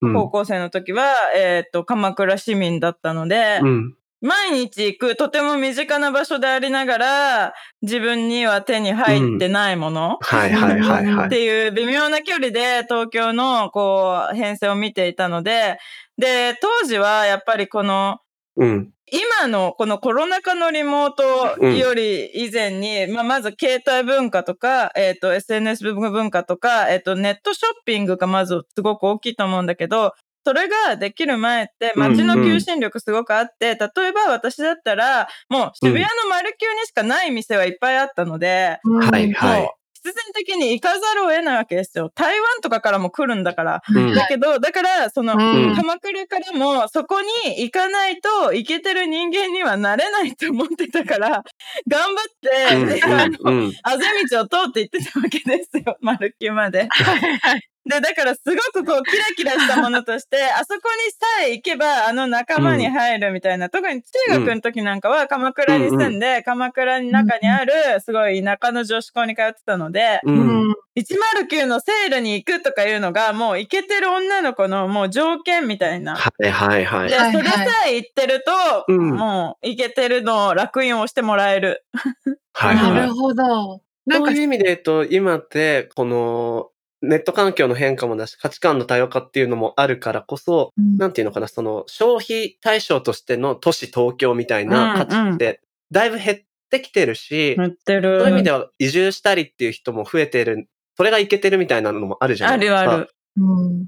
Speaker 3: 高校生の時は、えっ、と、鎌倉市民だったので、
Speaker 1: うん。
Speaker 3: 毎日行くとても身近な場所でありながら、自分には手に入ってないもの、
Speaker 1: はいはいはいはい。
Speaker 3: っていう微妙な距離で東京のこう編成を見ていたので、で、当時はやっぱりこの
Speaker 1: うん。
Speaker 3: 今のこのコロナ禍のリモートより以前に、まあ、まず携帯文化とか、えっ、と、SNS 文化とか、えっ、と、ネットショッピングがまずすごく大きいと思うんだけど、それができる前って街の求心力すごくあって、例えば私だったら、もう渋谷のマルキューにしかない店はいっぱいあったので、
Speaker 1: はいはい。
Speaker 3: もう必然的に行かざるを得ないわけですよ。台湾とかからも来るんだから。
Speaker 1: うん
Speaker 3: だけど、だから、その、
Speaker 2: うん
Speaker 3: 鎌倉からもそこに行かないといけてる人間にはなれないと思ってたから、頑張って、であの
Speaker 1: うんうん
Speaker 3: あぜ道を通って行ってたわけですよ、マルキューまで。で、だからすごくこう、キラキラしたものとして、あそこにさえ行けば、あの仲間に入るみたいな、特に中学の時なんかは鎌倉に住んで、鎌倉の中にある、すごい田舎の女子校に通ってたので、
Speaker 1: う。
Speaker 2: うんん。
Speaker 3: 109のセールに行くとかいうのが、もうイケてる女の子のもう条件みたいな。
Speaker 1: はいはいはい
Speaker 3: で、。
Speaker 2: はい
Speaker 3: それさえ言ってると、
Speaker 1: うん
Speaker 3: もうイケてるの楽印をしてもらえる。
Speaker 1: はいはい。
Speaker 2: なるほど。なんか
Speaker 1: そういう意味で言うと、今って、この、ネット環境の変化もだし、価値観の多様化っていうのもあるからこそ、
Speaker 2: うん
Speaker 1: なんていうのかな、その消費対象としての都市東京みたいな価値って、だいぶ減ってきてるし、
Speaker 3: 塗ってる。
Speaker 1: そういう意味では移住したりっていう人も増えてる、それがいけてるみたいなのもあるじゃな
Speaker 3: あ
Speaker 1: いですか。
Speaker 3: るある。
Speaker 2: うん。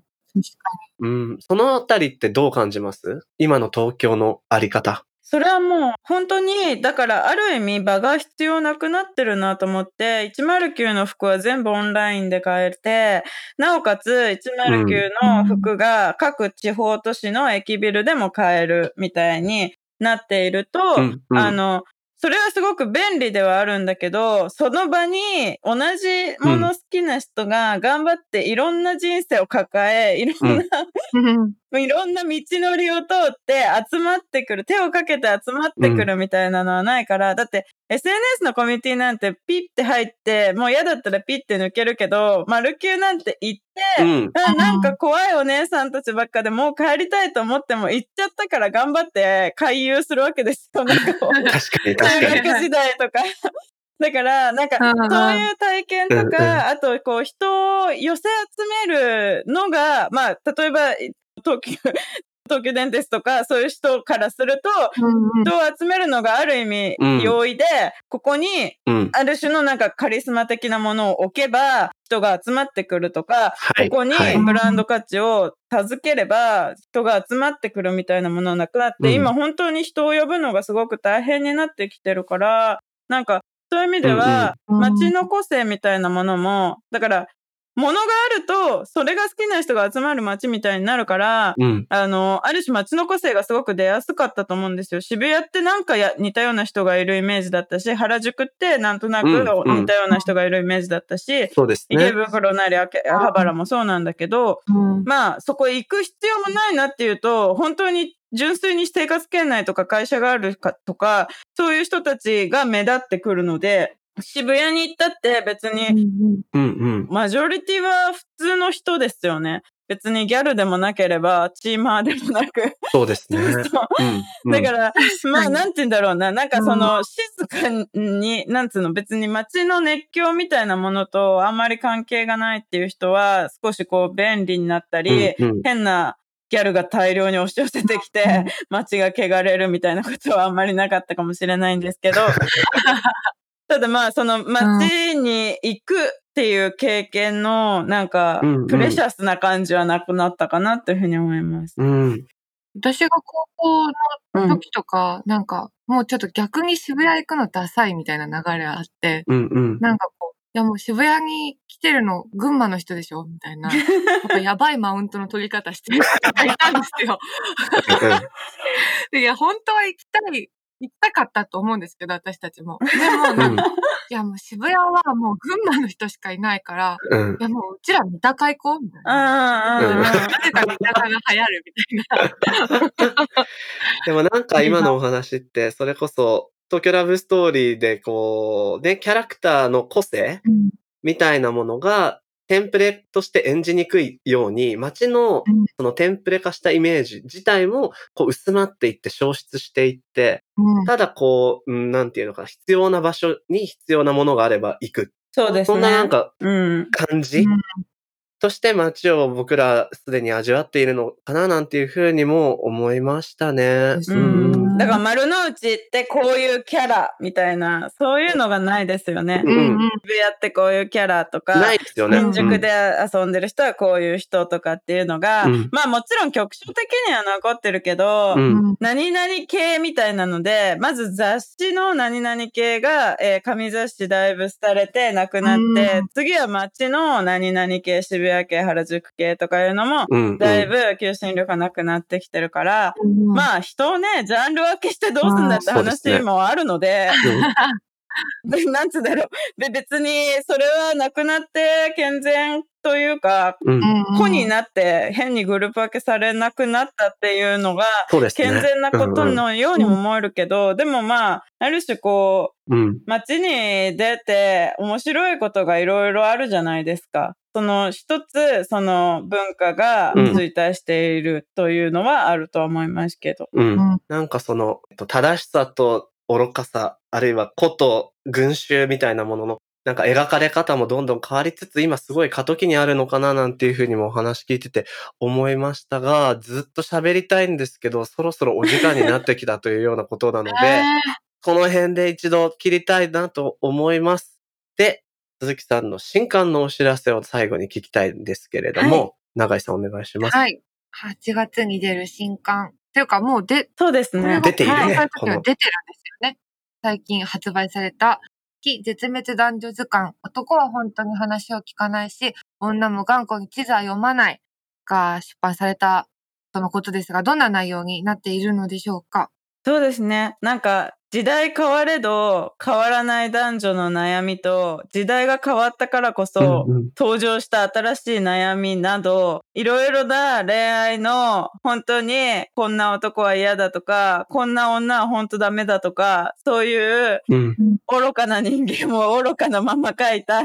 Speaker 1: うん。そのあたりってどう感じます？今の東京のあり方。
Speaker 3: それはもう本当に、だからある意味場が必要なくなってるなと思って、109の服は全部オンラインで買えて、なおかつ109の服が各地方都市の駅ビルでも買えるみたいになっていると、
Speaker 1: うんうん
Speaker 3: あの、それはすごく便利ではあるんだけど、その場に同じもの好きな人が頑張っていろんな人生を抱え、いろんな、
Speaker 2: に。
Speaker 3: いろんな道のりを通って集まってくる、手をかけて集まってくるみたいなのはないから、だって SNS のコミュニティなんてピッて入って、もう嫌だったらピッて抜けるけど、マルキューなんて行って、
Speaker 1: うん。
Speaker 3: あなんか怖いお姉さんたちばっかでもう帰りたいと思っても行っちゃったから頑張って回遊するわけですよ。なんかこう
Speaker 1: 確かに確か
Speaker 3: 大
Speaker 1: に。
Speaker 3: 学時代とか。だから、なんか、
Speaker 2: うんうん
Speaker 3: そういう体験と
Speaker 1: うんうん
Speaker 3: か、あと、こう、人を寄せ集めるのが、まあ、例えば、東急、東急電鉄とか、そういう人からすると、
Speaker 2: うん
Speaker 3: 人を集めるのがある意味
Speaker 1: うん。
Speaker 3: 容易で、ここに、
Speaker 1: うん。
Speaker 3: ある種のなんかカリスマ的なものを置けば、人が集まってくるとか、
Speaker 1: はい。
Speaker 3: ここに
Speaker 1: はい。
Speaker 3: ブランド価値を授ければ人が集まってくるみたいなものはなくなって、
Speaker 1: うん。
Speaker 3: 今本当に人を呼ぶのがすごく大変になってきてるから、なんかそういう意味では
Speaker 2: うんうん。
Speaker 3: 街の個性みたいなものも、だから物があるとそれが好きな人が集まる街みたいになるから、
Speaker 1: うん。
Speaker 3: あの、ある種街の個性がすごく出やすかったと思うんですよ。渋谷ってなんかや似たような人がいるイメージだったし、原宿ってなんとなく
Speaker 1: うんうん
Speaker 3: 似たような人がいるイメージだったし、
Speaker 1: そうです
Speaker 3: 池
Speaker 1: ね。
Speaker 3: 袋なり秋葉原もそうなんだけど、
Speaker 2: うん
Speaker 3: まあそこ行く必要もないなっていうと、本当に純粋に生活圏内とか会社があるかとか、そういう人たちが目立ってくるので、渋谷に行ったって別に
Speaker 1: うんうん。
Speaker 3: マジョリティは普通の人ですよね。別にギャルでもなければ、チーマーでもなく。
Speaker 1: そうですね。
Speaker 3: そう
Speaker 1: うん。
Speaker 3: だから、まあ、
Speaker 2: に
Speaker 3: なんて言うんだろうな。なんかその、静かに、なんつうの、別に街の熱狂みたいなものとあんまり関係がないっていう人は、少しこう、便利になったり、
Speaker 1: うんうん
Speaker 3: 変なギャルが大量に押し寄せてきて、街が汚れるみたいなことはあんまりなかったかもしれないんですけど、ただまあ、その街に行くっていう経験の、なんか
Speaker 1: うんうん、
Speaker 3: プレシャスな感じはなくなったかなというふうに思います。
Speaker 1: うん。
Speaker 2: 私が高校の
Speaker 3: うん
Speaker 2: 時とか、なんか、もうちょっと逆に渋谷行くのダサいみたいな流れあって、
Speaker 1: うんうん。
Speaker 2: なんかこう、いやもう渋谷に来てるの群馬の人でしょみたいな。なんかやばいマウントの取り方してる人がいたんですよ。いや、本当は行きたい、行きたかったと思うんですけど、私たちも。でも、
Speaker 1: うん
Speaker 2: なんか、いやもう渋谷はもう群馬の人しかいないから、
Speaker 1: うん
Speaker 2: い。やもううちら三鷹行こうみたいな。
Speaker 3: うんうんうん。
Speaker 2: なぜか三鷹が流行るみたいな。
Speaker 1: でもなんか今のお話って、それこそ、東京ラブストーリーでこう、ね、キャラクターの個性
Speaker 2: うん
Speaker 1: みたいなものが、テンプレとして演じにくいように、街の
Speaker 2: うん
Speaker 1: そのテンプレ化したイメージ自体も、こう薄まっていって消失していって、
Speaker 2: うん
Speaker 1: ただこう、うんなんていうのかな、必要な場所に必要なものがあれば行く。
Speaker 3: そうですね。
Speaker 1: そんななんか
Speaker 3: うん。
Speaker 1: 感じ、
Speaker 2: うん
Speaker 1: として街を僕らすでに味わっているのかななんていうふうにも思いましたね。
Speaker 3: う
Speaker 2: うん
Speaker 3: ん、だから丸の内ってこういうキャラみたいな、そういうのがないですよね。
Speaker 1: う
Speaker 2: うん。ん
Speaker 3: 渋谷ってこういうキャラとか、
Speaker 1: ないですよね。
Speaker 3: 新宿で遊んでる人はこういう人とかっていうのが、
Speaker 1: うん。
Speaker 3: まあもちろん局所的には残ってるけど、
Speaker 1: うん。うん
Speaker 3: 何々系みたいなので、まず雑誌の何々系が、えー紙雑誌だいぶ廃れてなくなって、
Speaker 2: うん。
Speaker 3: 次は街の何々系、渋谷系、原宿系とかいうのも、
Speaker 1: うん。
Speaker 3: だいぶ求心力がなくなってきてるから、
Speaker 2: うん。
Speaker 3: まあ人をね、ジャンル分けしてどうすんだって話もあるので、なんつうんだろう。で、別にそれはなくなって健全というか、
Speaker 1: うん
Speaker 3: 子になって変にグループ分けされなくなったっていうのが。健全なことのようにも思えるけど、でもまあ、ある種こう、
Speaker 1: うん。うん。
Speaker 3: 街に出て面白いことがいろいろあるじゃないですか。その一つ、その文化が
Speaker 1: うん
Speaker 3: 衰退しているというのはあると思いますけど。
Speaker 1: うん。
Speaker 2: うん
Speaker 1: なんかその、えっと正しさと愚かさ、あるいは個と群衆みたいなもののなんか描かれ方もどんどん変わりつつ、今すごい過渡期にあるのかななんていうふうにもお話聞いてて思いましたが、ずっと喋りたいんですけど、そろそろお時間になってきたというようなことなので、この辺で一度切りたいなと思います。で、鈴木さんの新刊のお知らせを最後に聞きたいんですけれども、永井さんお願いします。
Speaker 2: はい。8月に出る新刊。というかもうで、
Speaker 3: そうですね。
Speaker 1: 出ているね
Speaker 2: 出てるんですよね。最近発売されたき絶滅男女図鑑。男は本当に話を聞かないし、女も頑固に地図は読まないが出版されたとのことですが、どんな内容になっているのでしょうか？
Speaker 3: そうですね。なんか、時代変われど変わらない男女の悩みと、時代が変わったからこそ、登場した新しい悩みなど、いろいろな恋愛の本当にこんな男は嫌だとか、こんな女は本当ダメだとか、そういう
Speaker 1: うん。
Speaker 3: 愚かな人間も 愚かなまま書いた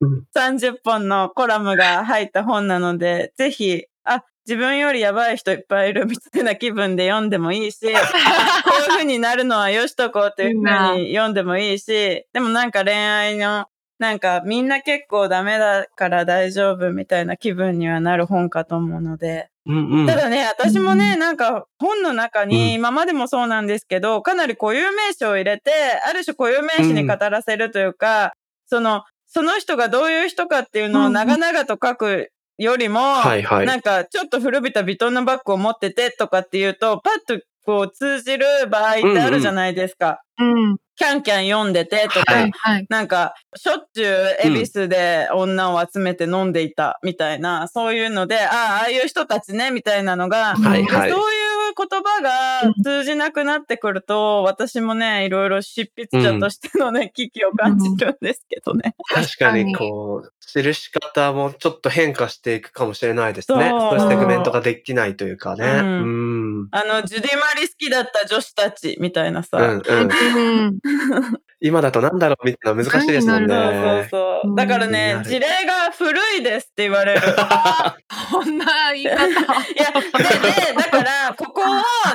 Speaker 1: うん。
Speaker 3: 30本のコラムが入った本なので、ぜひ、あ、自分よりやばい人いっぱいいるみたいな気分で読んでもいいし、こういう風になるのはよしとこうっていう風に読んでもいいし、でもなん。か恋愛の、なんかみんな結構ダメだから大丈夫みたいな気分にはなる本かと思うので。
Speaker 1: うんうん。
Speaker 3: ただね、私もね、なんか本の中
Speaker 1: うん。
Speaker 3: に、今までもそうなんですけど、かなり固有名詞を入れて、ある種固有名詞に語らせるというか、その、その人がどういう人かっていうのを長々と書くよりも、
Speaker 1: はいはい。
Speaker 3: なんかちょっと古びたビトンのバッグを持っててとかっていうと、パッとこう通じる場合ってあるじゃないですか。
Speaker 2: うん。
Speaker 3: キャンキャン読んでてとか、
Speaker 1: は
Speaker 2: はいい。はい。
Speaker 3: なんか、しょっちゅう恵比寿で女を集めて飲んでいたみたいな、そういうので、ああ、ああいう人たちね、みたいなのが、
Speaker 1: はいはい
Speaker 3: でそういう言葉が通じなくなってくると、私もね、いろいろ執筆者としてのね、危機を感じるんですけどね。
Speaker 1: 確かにこう、記し方もちょっと変化していくかもしれないですね。
Speaker 3: そう
Speaker 1: セグメントができないというかね。
Speaker 3: う
Speaker 1: うんん。
Speaker 3: あの、ジュディ・マリ好きだった女子たちみたいなさ。
Speaker 1: うんうん。
Speaker 2: うん。
Speaker 1: 今だとなんだろうみたいな難しいですもんね。
Speaker 3: そうそうそうう。
Speaker 2: ん
Speaker 3: だからね事例が古いですって言われる。
Speaker 2: こんな言い方。
Speaker 3: いや、で、で、だから、ここを、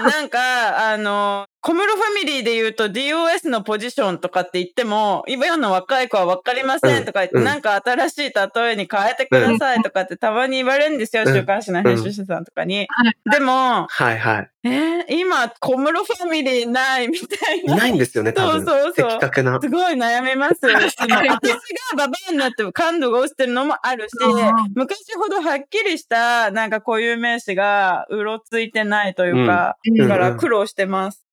Speaker 3: なんか、あの、小室ファミリーで言うと DOS のポジションとかって言っても、今の若い子は分かりませんとか言って、
Speaker 1: うん
Speaker 3: なんか新しい例えに変えてくださいとかってたまに言われるんですよ、
Speaker 1: うん
Speaker 3: 週刊誌の編集者さんとかに。
Speaker 2: はい
Speaker 3: でも、
Speaker 1: はいはい。
Speaker 3: えー今、小室ファミリーないみたい
Speaker 1: い
Speaker 3: な。
Speaker 1: ないんですよね、多分。
Speaker 3: そうそうそう
Speaker 1: 的確な。
Speaker 3: すごい悩みます。私がババアになって感度が落ちてるのもあるし
Speaker 2: うん、
Speaker 3: 昔ほどはっきりしたなんか固有名詞がうろついてないというか、
Speaker 2: うん
Speaker 3: だか
Speaker 1: うんうん
Speaker 3: ら苦労してます。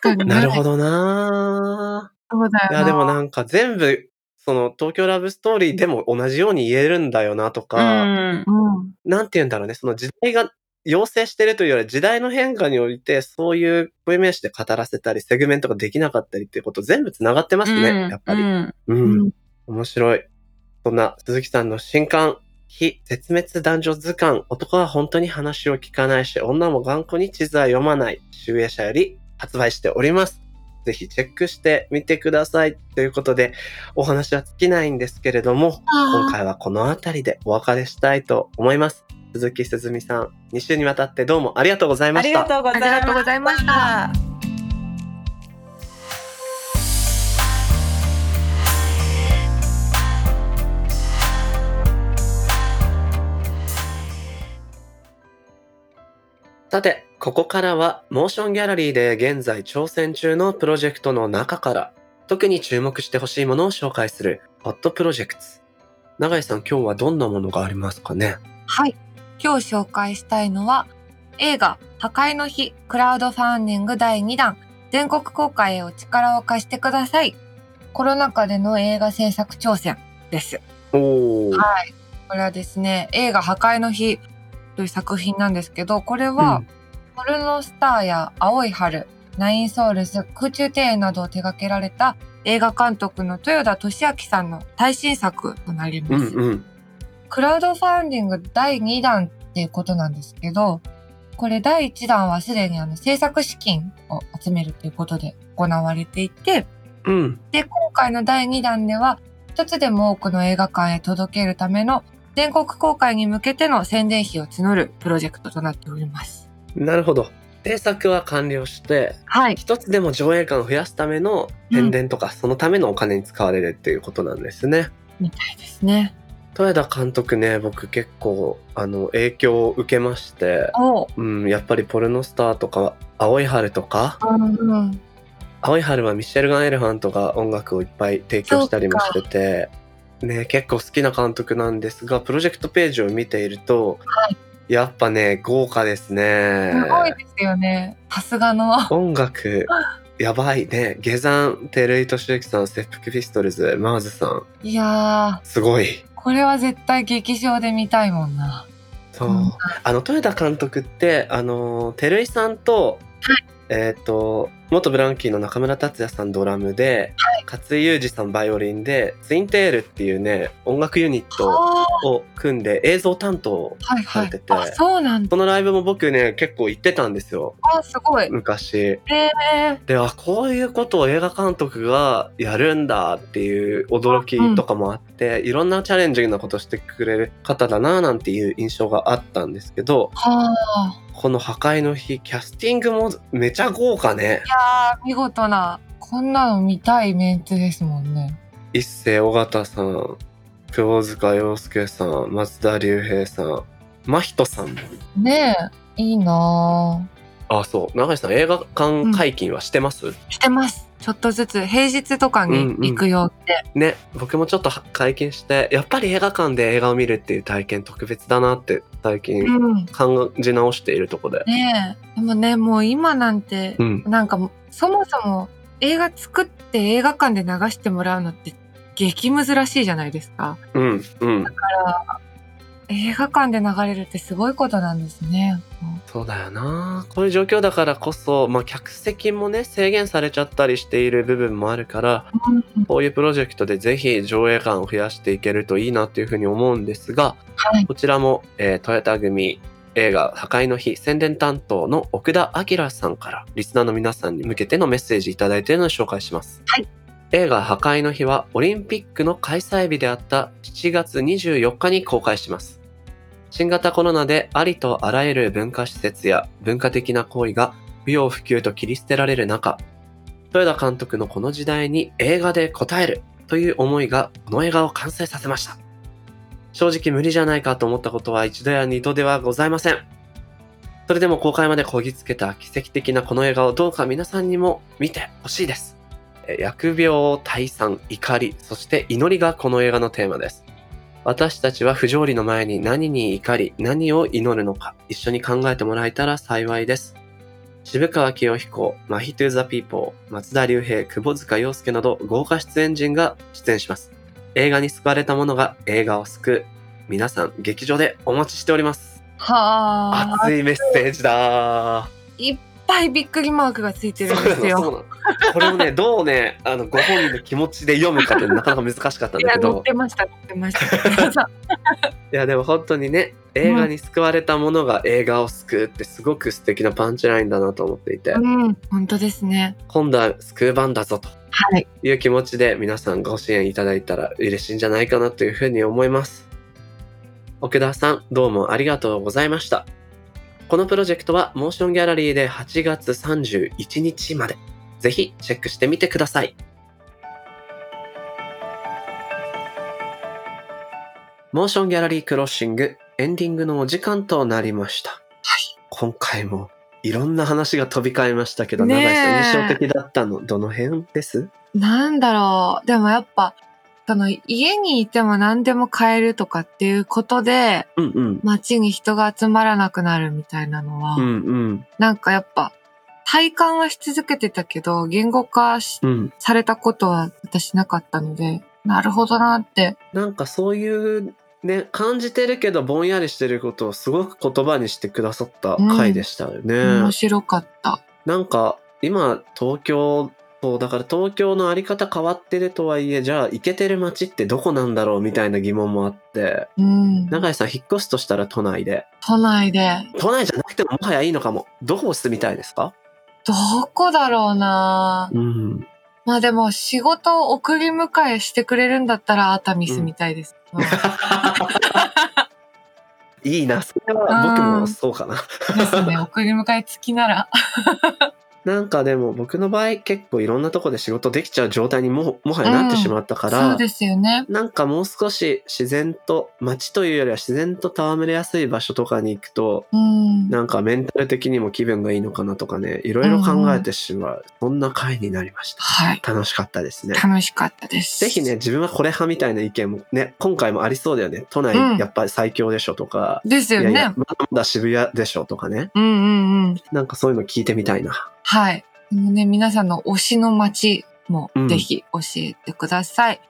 Speaker 2: 確かに。
Speaker 1: なるほどな
Speaker 2: そうだよな。
Speaker 1: いや、でもなんか全部、その東京ラブストーリーでも同じように言えるんだよなと
Speaker 3: う
Speaker 1: か、
Speaker 3: ん。
Speaker 2: うん。
Speaker 1: なんて言うんだろうね、その時代が要請してるというよりは時代の変化において、そういう固有名詞で語らせたり、セグメントができなかったりっていうこと全部繋がってますね、
Speaker 3: うん
Speaker 1: やっぱり。
Speaker 3: うん
Speaker 1: うん。
Speaker 2: うん
Speaker 1: 面白い。そんな鈴木さんの新刊、非絶滅男女図鑑、男は本当に話を聞かないし、女も頑固に地図は読まない、集英社より発売しております。ぜひチェックしてみてください。ということで、お話は尽きないんですけれども、今回はこの辺りでお別れしたいと思います。鈴木すずみさん、2週にわたってどうもありがとうございました。
Speaker 3: ありがとうございま
Speaker 2: ありがとうございました。
Speaker 1: さて、ここからは、モーションギャラリーで現在挑戦中のプロジェクトの中から、特に注目してほしいものを紹介する、ホットプロジェクト。永井さん、今日はどんなものがありますかね？
Speaker 2: はい。今日紹介したいのは、映画、破壊の日、クラウドファンディング第2弾、全国公開へお力を貸してください。コロナ禍での映画制作挑戦です。
Speaker 1: おー。
Speaker 2: はい。これはですね、映画破壊の日という作品なんですけど、これは、ポルノスターや青い春、ナインソウルズ、空中庭園などを手掛けられた映画監督の豊田俊明さんの最新作となり
Speaker 1: う
Speaker 2: ます。
Speaker 1: んうん。
Speaker 2: クラウドファンディング第2弾っていうことなんですけど、これ第1弾はすでにあの制作資金を集めるということで行われていて、
Speaker 1: うん。
Speaker 2: で、今回の第2弾では、一つでも多くの映画館へ届けるための全国公開に向けての宣伝費を募るプロジェクトとなっております。
Speaker 1: なるほど。制作は完了して
Speaker 2: はい。
Speaker 1: 一つでも上映感を増やすための宣伝とか、そのためのお金に使われるっていうことなんですね。
Speaker 2: みたいですね。
Speaker 1: 豊田監督ね僕結構あの影響を受けまして、
Speaker 2: おう。
Speaker 1: うん、やっぱりポルノスターとか青い春とか
Speaker 2: うんうん。
Speaker 1: 青い春はミシェルガン・エレファントが音楽をいっぱい提供したりもしてて、ね、結構好きな監督なんですがプロジェクトページを見ていると、やっぱね豪華ですね。
Speaker 2: すごいですよね。さすがの。
Speaker 1: 音楽やばいね下山照井俊之さんステップピストルズマーズさん
Speaker 2: いや
Speaker 1: すごい
Speaker 2: ー、これは絶対劇場で見たいもんな。
Speaker 1: そう、
Speaker 2: うん
Speaker 1: あの豊田監督ってあの照井さんと、えっ、と元ブランキーの中村達也さんドラムで、勝井裕二さんバイオリンでツインテールっていうね音楽ユニット
Speaker 2: あ
Speaker 1: を組んで映像担当
Speaker 2: ーはいはい
Speaker 1: されて。て
Speaker 2: あ、そうなんだ。
Speaker 1: そのライブも僕ね結構行ってたんですよ
Speaker 2: あ、すごい。
Speaker 1: 昔
Speaker 2: えー、
Speaker 1: であこういうことを映画監督がやるんだっていう驚きとかもあって、いろんなチャレンジングなことしてくれる方だななんていう印象があったんですけど
Speaker 2: はあ。
Speaker 1: この「破壊の日」キャスティングもめちゃ豪華ね
Speaker 2: いやー、見事な。こんなの見たいメンツですもんね。
Speaker 1: 一世尾形さん窪塚洋介さん松田龍平さん真人さんも
Speaker 2: ねえ、いいな
Speaker 1: あそう永井さん映画館解禁はしてます、
Speaker 2: ーしてます。ちょっとずつ平日とかに行くよって。
Speaker 1: ね僕もちょっと解禁してやっぱり映画館で映画を見るっていう体験特別だなって最近
Speaker 2: うん。
Speaker 1: 感じ直しているとこで。
Speaker 2: ねえ。でもね、もう今なんて、
Speaker 1: うん。
Speaker 2: なんかそもそも映画作って映画館で流してもらうのって激難しいじゃないですか。
Speaker 1: うん。うん。
Speaker 2: 映画館で流れるってすごいことなんですね。
Speaker 1: そうだよな。こういう状況だからこそ、まあ、客席もね、制限されちゃったりしている部分もあるから、
Speaker 2: うん
Speaker 1: こういうプロジェクトでぜひ上映館を増やしていけるといいなっていうふうに思うんですが、
Speaker 2: はい。
Speaker 1: こちらも、えートヨタ組映画破壊の日宣伝担当の奥田明さんからリスナーの皆さんに向けてのメッセージいただいているので紹介します。
Speaker 2: はい。
Speaker 1: 映画破壊の日はオリンピックの開催日であった7月24日に公開します。新型コロナでありとあらゆる文化施設や文化的な行為が不要不急と切り捨てられる中、豊田監督のこの時代に映画で応えるという思いがこの映画を完成させました。正直無理じゃないかと思ったことは一度や二度ではございません。それでも公開までこぎつけた奇跡的なこの映画をどうか皆さんにも見てほしいです。え疫病、退散、怒り、そして祈りがこの映画のテーマです。私たちは不条理の前に何に怒り、何を祈るのか、一緒に考えてもらえたら幸いです。渋川清彦、マヒトゥーザピーポー、松田龍平、窪塚洋介など豪華出演陣が出演します。映画に救われた者が映画を救う。皆さん、劇場でお待ちしております。
Speaker 2: はあ。
Speaker 1: 熱いメッセージだ
Speaker 2: いっぱいびっくりマークがついてるんですよ。
Speaker 1: これをね、どうね、あの、ご本人の気持ちで読むかってなかなか難しかったんだけど、
Speaker 2: てました、載ってました。
Speaker 1: いや、でも本当にね、映画に救われた者が映画を救うってすごく素敵なパンチラインだなと思っていて、
Speaker 2: うん、本当ですね。
Speaker 1: 今度は救う番だぞと
Speaker 2: はい。
Speaker 1: いう気持ちで皆さんご支援いただいたら嬉しいんじゃないかなというふうに思います。奥田さん、どうもありがとうございました。このプロジェクトはモーションギャラリーで8月31日まで。ぜひチェックしてみてください。モーションギャラリークロッシングエンディングのお時間となりました。今回もいろんな話が飛び交いましたけど、長井さん印象的だったの、どの辺です？
Speaker 2: なんだろう。でもやっぱ、その家にいても何でも買えるとかっていうことで、
Speaker 1: うんうん。
Speaker 2: 街に人が集まらなくなるみたいなのは、
Speaker 1: うんうん。
Speaker 2: なんかやっぱ、体感はし続けてたけど、言語化し
Speaker 1: うん。
Speaker 2: されたことは私なかったので、なるほどなって。
Speaker 1: なんかそういうね、感じてるけどぼんやりしてることをすごく言葉にしてくださった回でしたよね。
Speaker 2: 面白かった。
Speaker 1: なんか今東京そうだから東京のあり方変わってるとはいえじゃあ行けてる街ってどこなんだろうみたいな疑問もあって
Speaker 2: うん。
Speaker 1: 永井さん引っ越すとしたら都内で
Speaker 2: 都内で。
Speaker 1: 都内じゃなくてももはやいいのかもどこ住みたいですか？
Speaker 2: どこだろうな
Speaker 1: うん
Speaker 2: まあでも仕事を送り迎えしてくれるんだったら熱海住みたいです。
Speaker 1: いいな。それは僕もそうかな。
Speaker 2: ですね。送り迎え付きなら。
Speaker 1: なんかでも僕の場合結構いろんなとこで仕事できちゃう状態にももはやなってしまったから、
Speaker 2: そうですよね。
Speaker 1: なんかもう少し自然と街というよりは自然と戯れやすい場所とかに行くと
Speaker 2: うん。
Speaker 1: なんかメンタル的にも気分がいいのかなとかねいろいろ考えてしまう、そんな回になりました
Speaker 2: はい。
Speaker 1: 楽しかったですね
Speaker 2: 楽しかったです。
Speaker 1: ぜひね、。自分はこれ派みたいな意見もね、今回もありそうだよね。都内
Speaker 2: うん
Speaker 1: やっぱり最強でしょとか、
Speaker 2: ですよね。
Speaker 1: いやいや、まだまだ渋谷でしょとかね。
Speaker 2: うんうんうん。
Speaker 1: なんかそういうの聞いてみたいな。
Speaker 2: はい。でもね、皆さんの推しの街も
Speaker 1: うん
Speaker 2: ぜひ教えてください。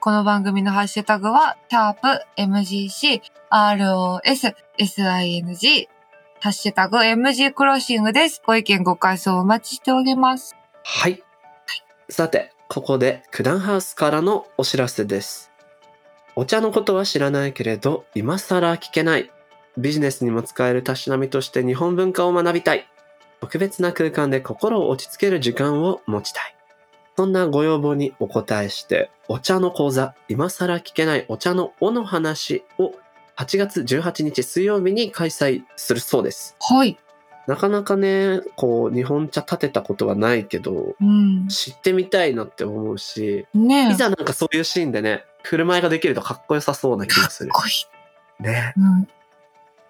Speaker 2: この番組のハッシュタグは、シャープ MGC ROS SING ハッシュタグ MG クロッシングです。ご意見ご感想お待ちしております。
Speaker 1: はい。さて、ここで九段ハウスからのお知らせです。お茶のことは知らないけれど、今更聞けない。ビジネスにも使えるたしなみとして日本文化を学びたい。特別な空間で心を落ち着ける時間を持ちたい。そんなご要望にお答えして、お茶の講座、今更聞けないお茶のおの話を8月18日水曜日に開催するそうです。
Speaker 2: はい。
Speaker 1: なかなかね、こう、日本茶立てたことはないけど、
Speaker 2: うん。
Speaker 1: 知ってみたいなって思うし、
Speaker 2: ねえ。
Speaker 1: いざなんかそういうシーンでね、振る舞いができるとかっこよさそうな気がする。
Speaker 2: かっこいい。
Speaker 1: ね。
Speaker 2: うん。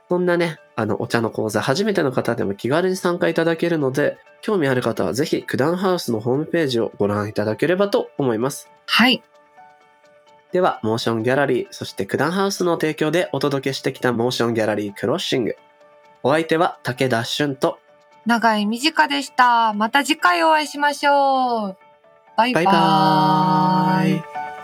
Speaker 1: そんなね、あの、お茶の講座、初めての方でも気軽に参加いただけるので、興味ある方はぜひ、九段ハウスのホームページをご覧いただければと思います。
Speaker 2: はい。
Speaker 1: では、モーションギャラリー、そして九段ハウスの提供でお届けしてきたモーションギャラリークロッシング。お相手は武田俊と、
Speaker 2: 長い短でした。また次回お会いしましょう。バイバ
Speaker 1: バイバーイ。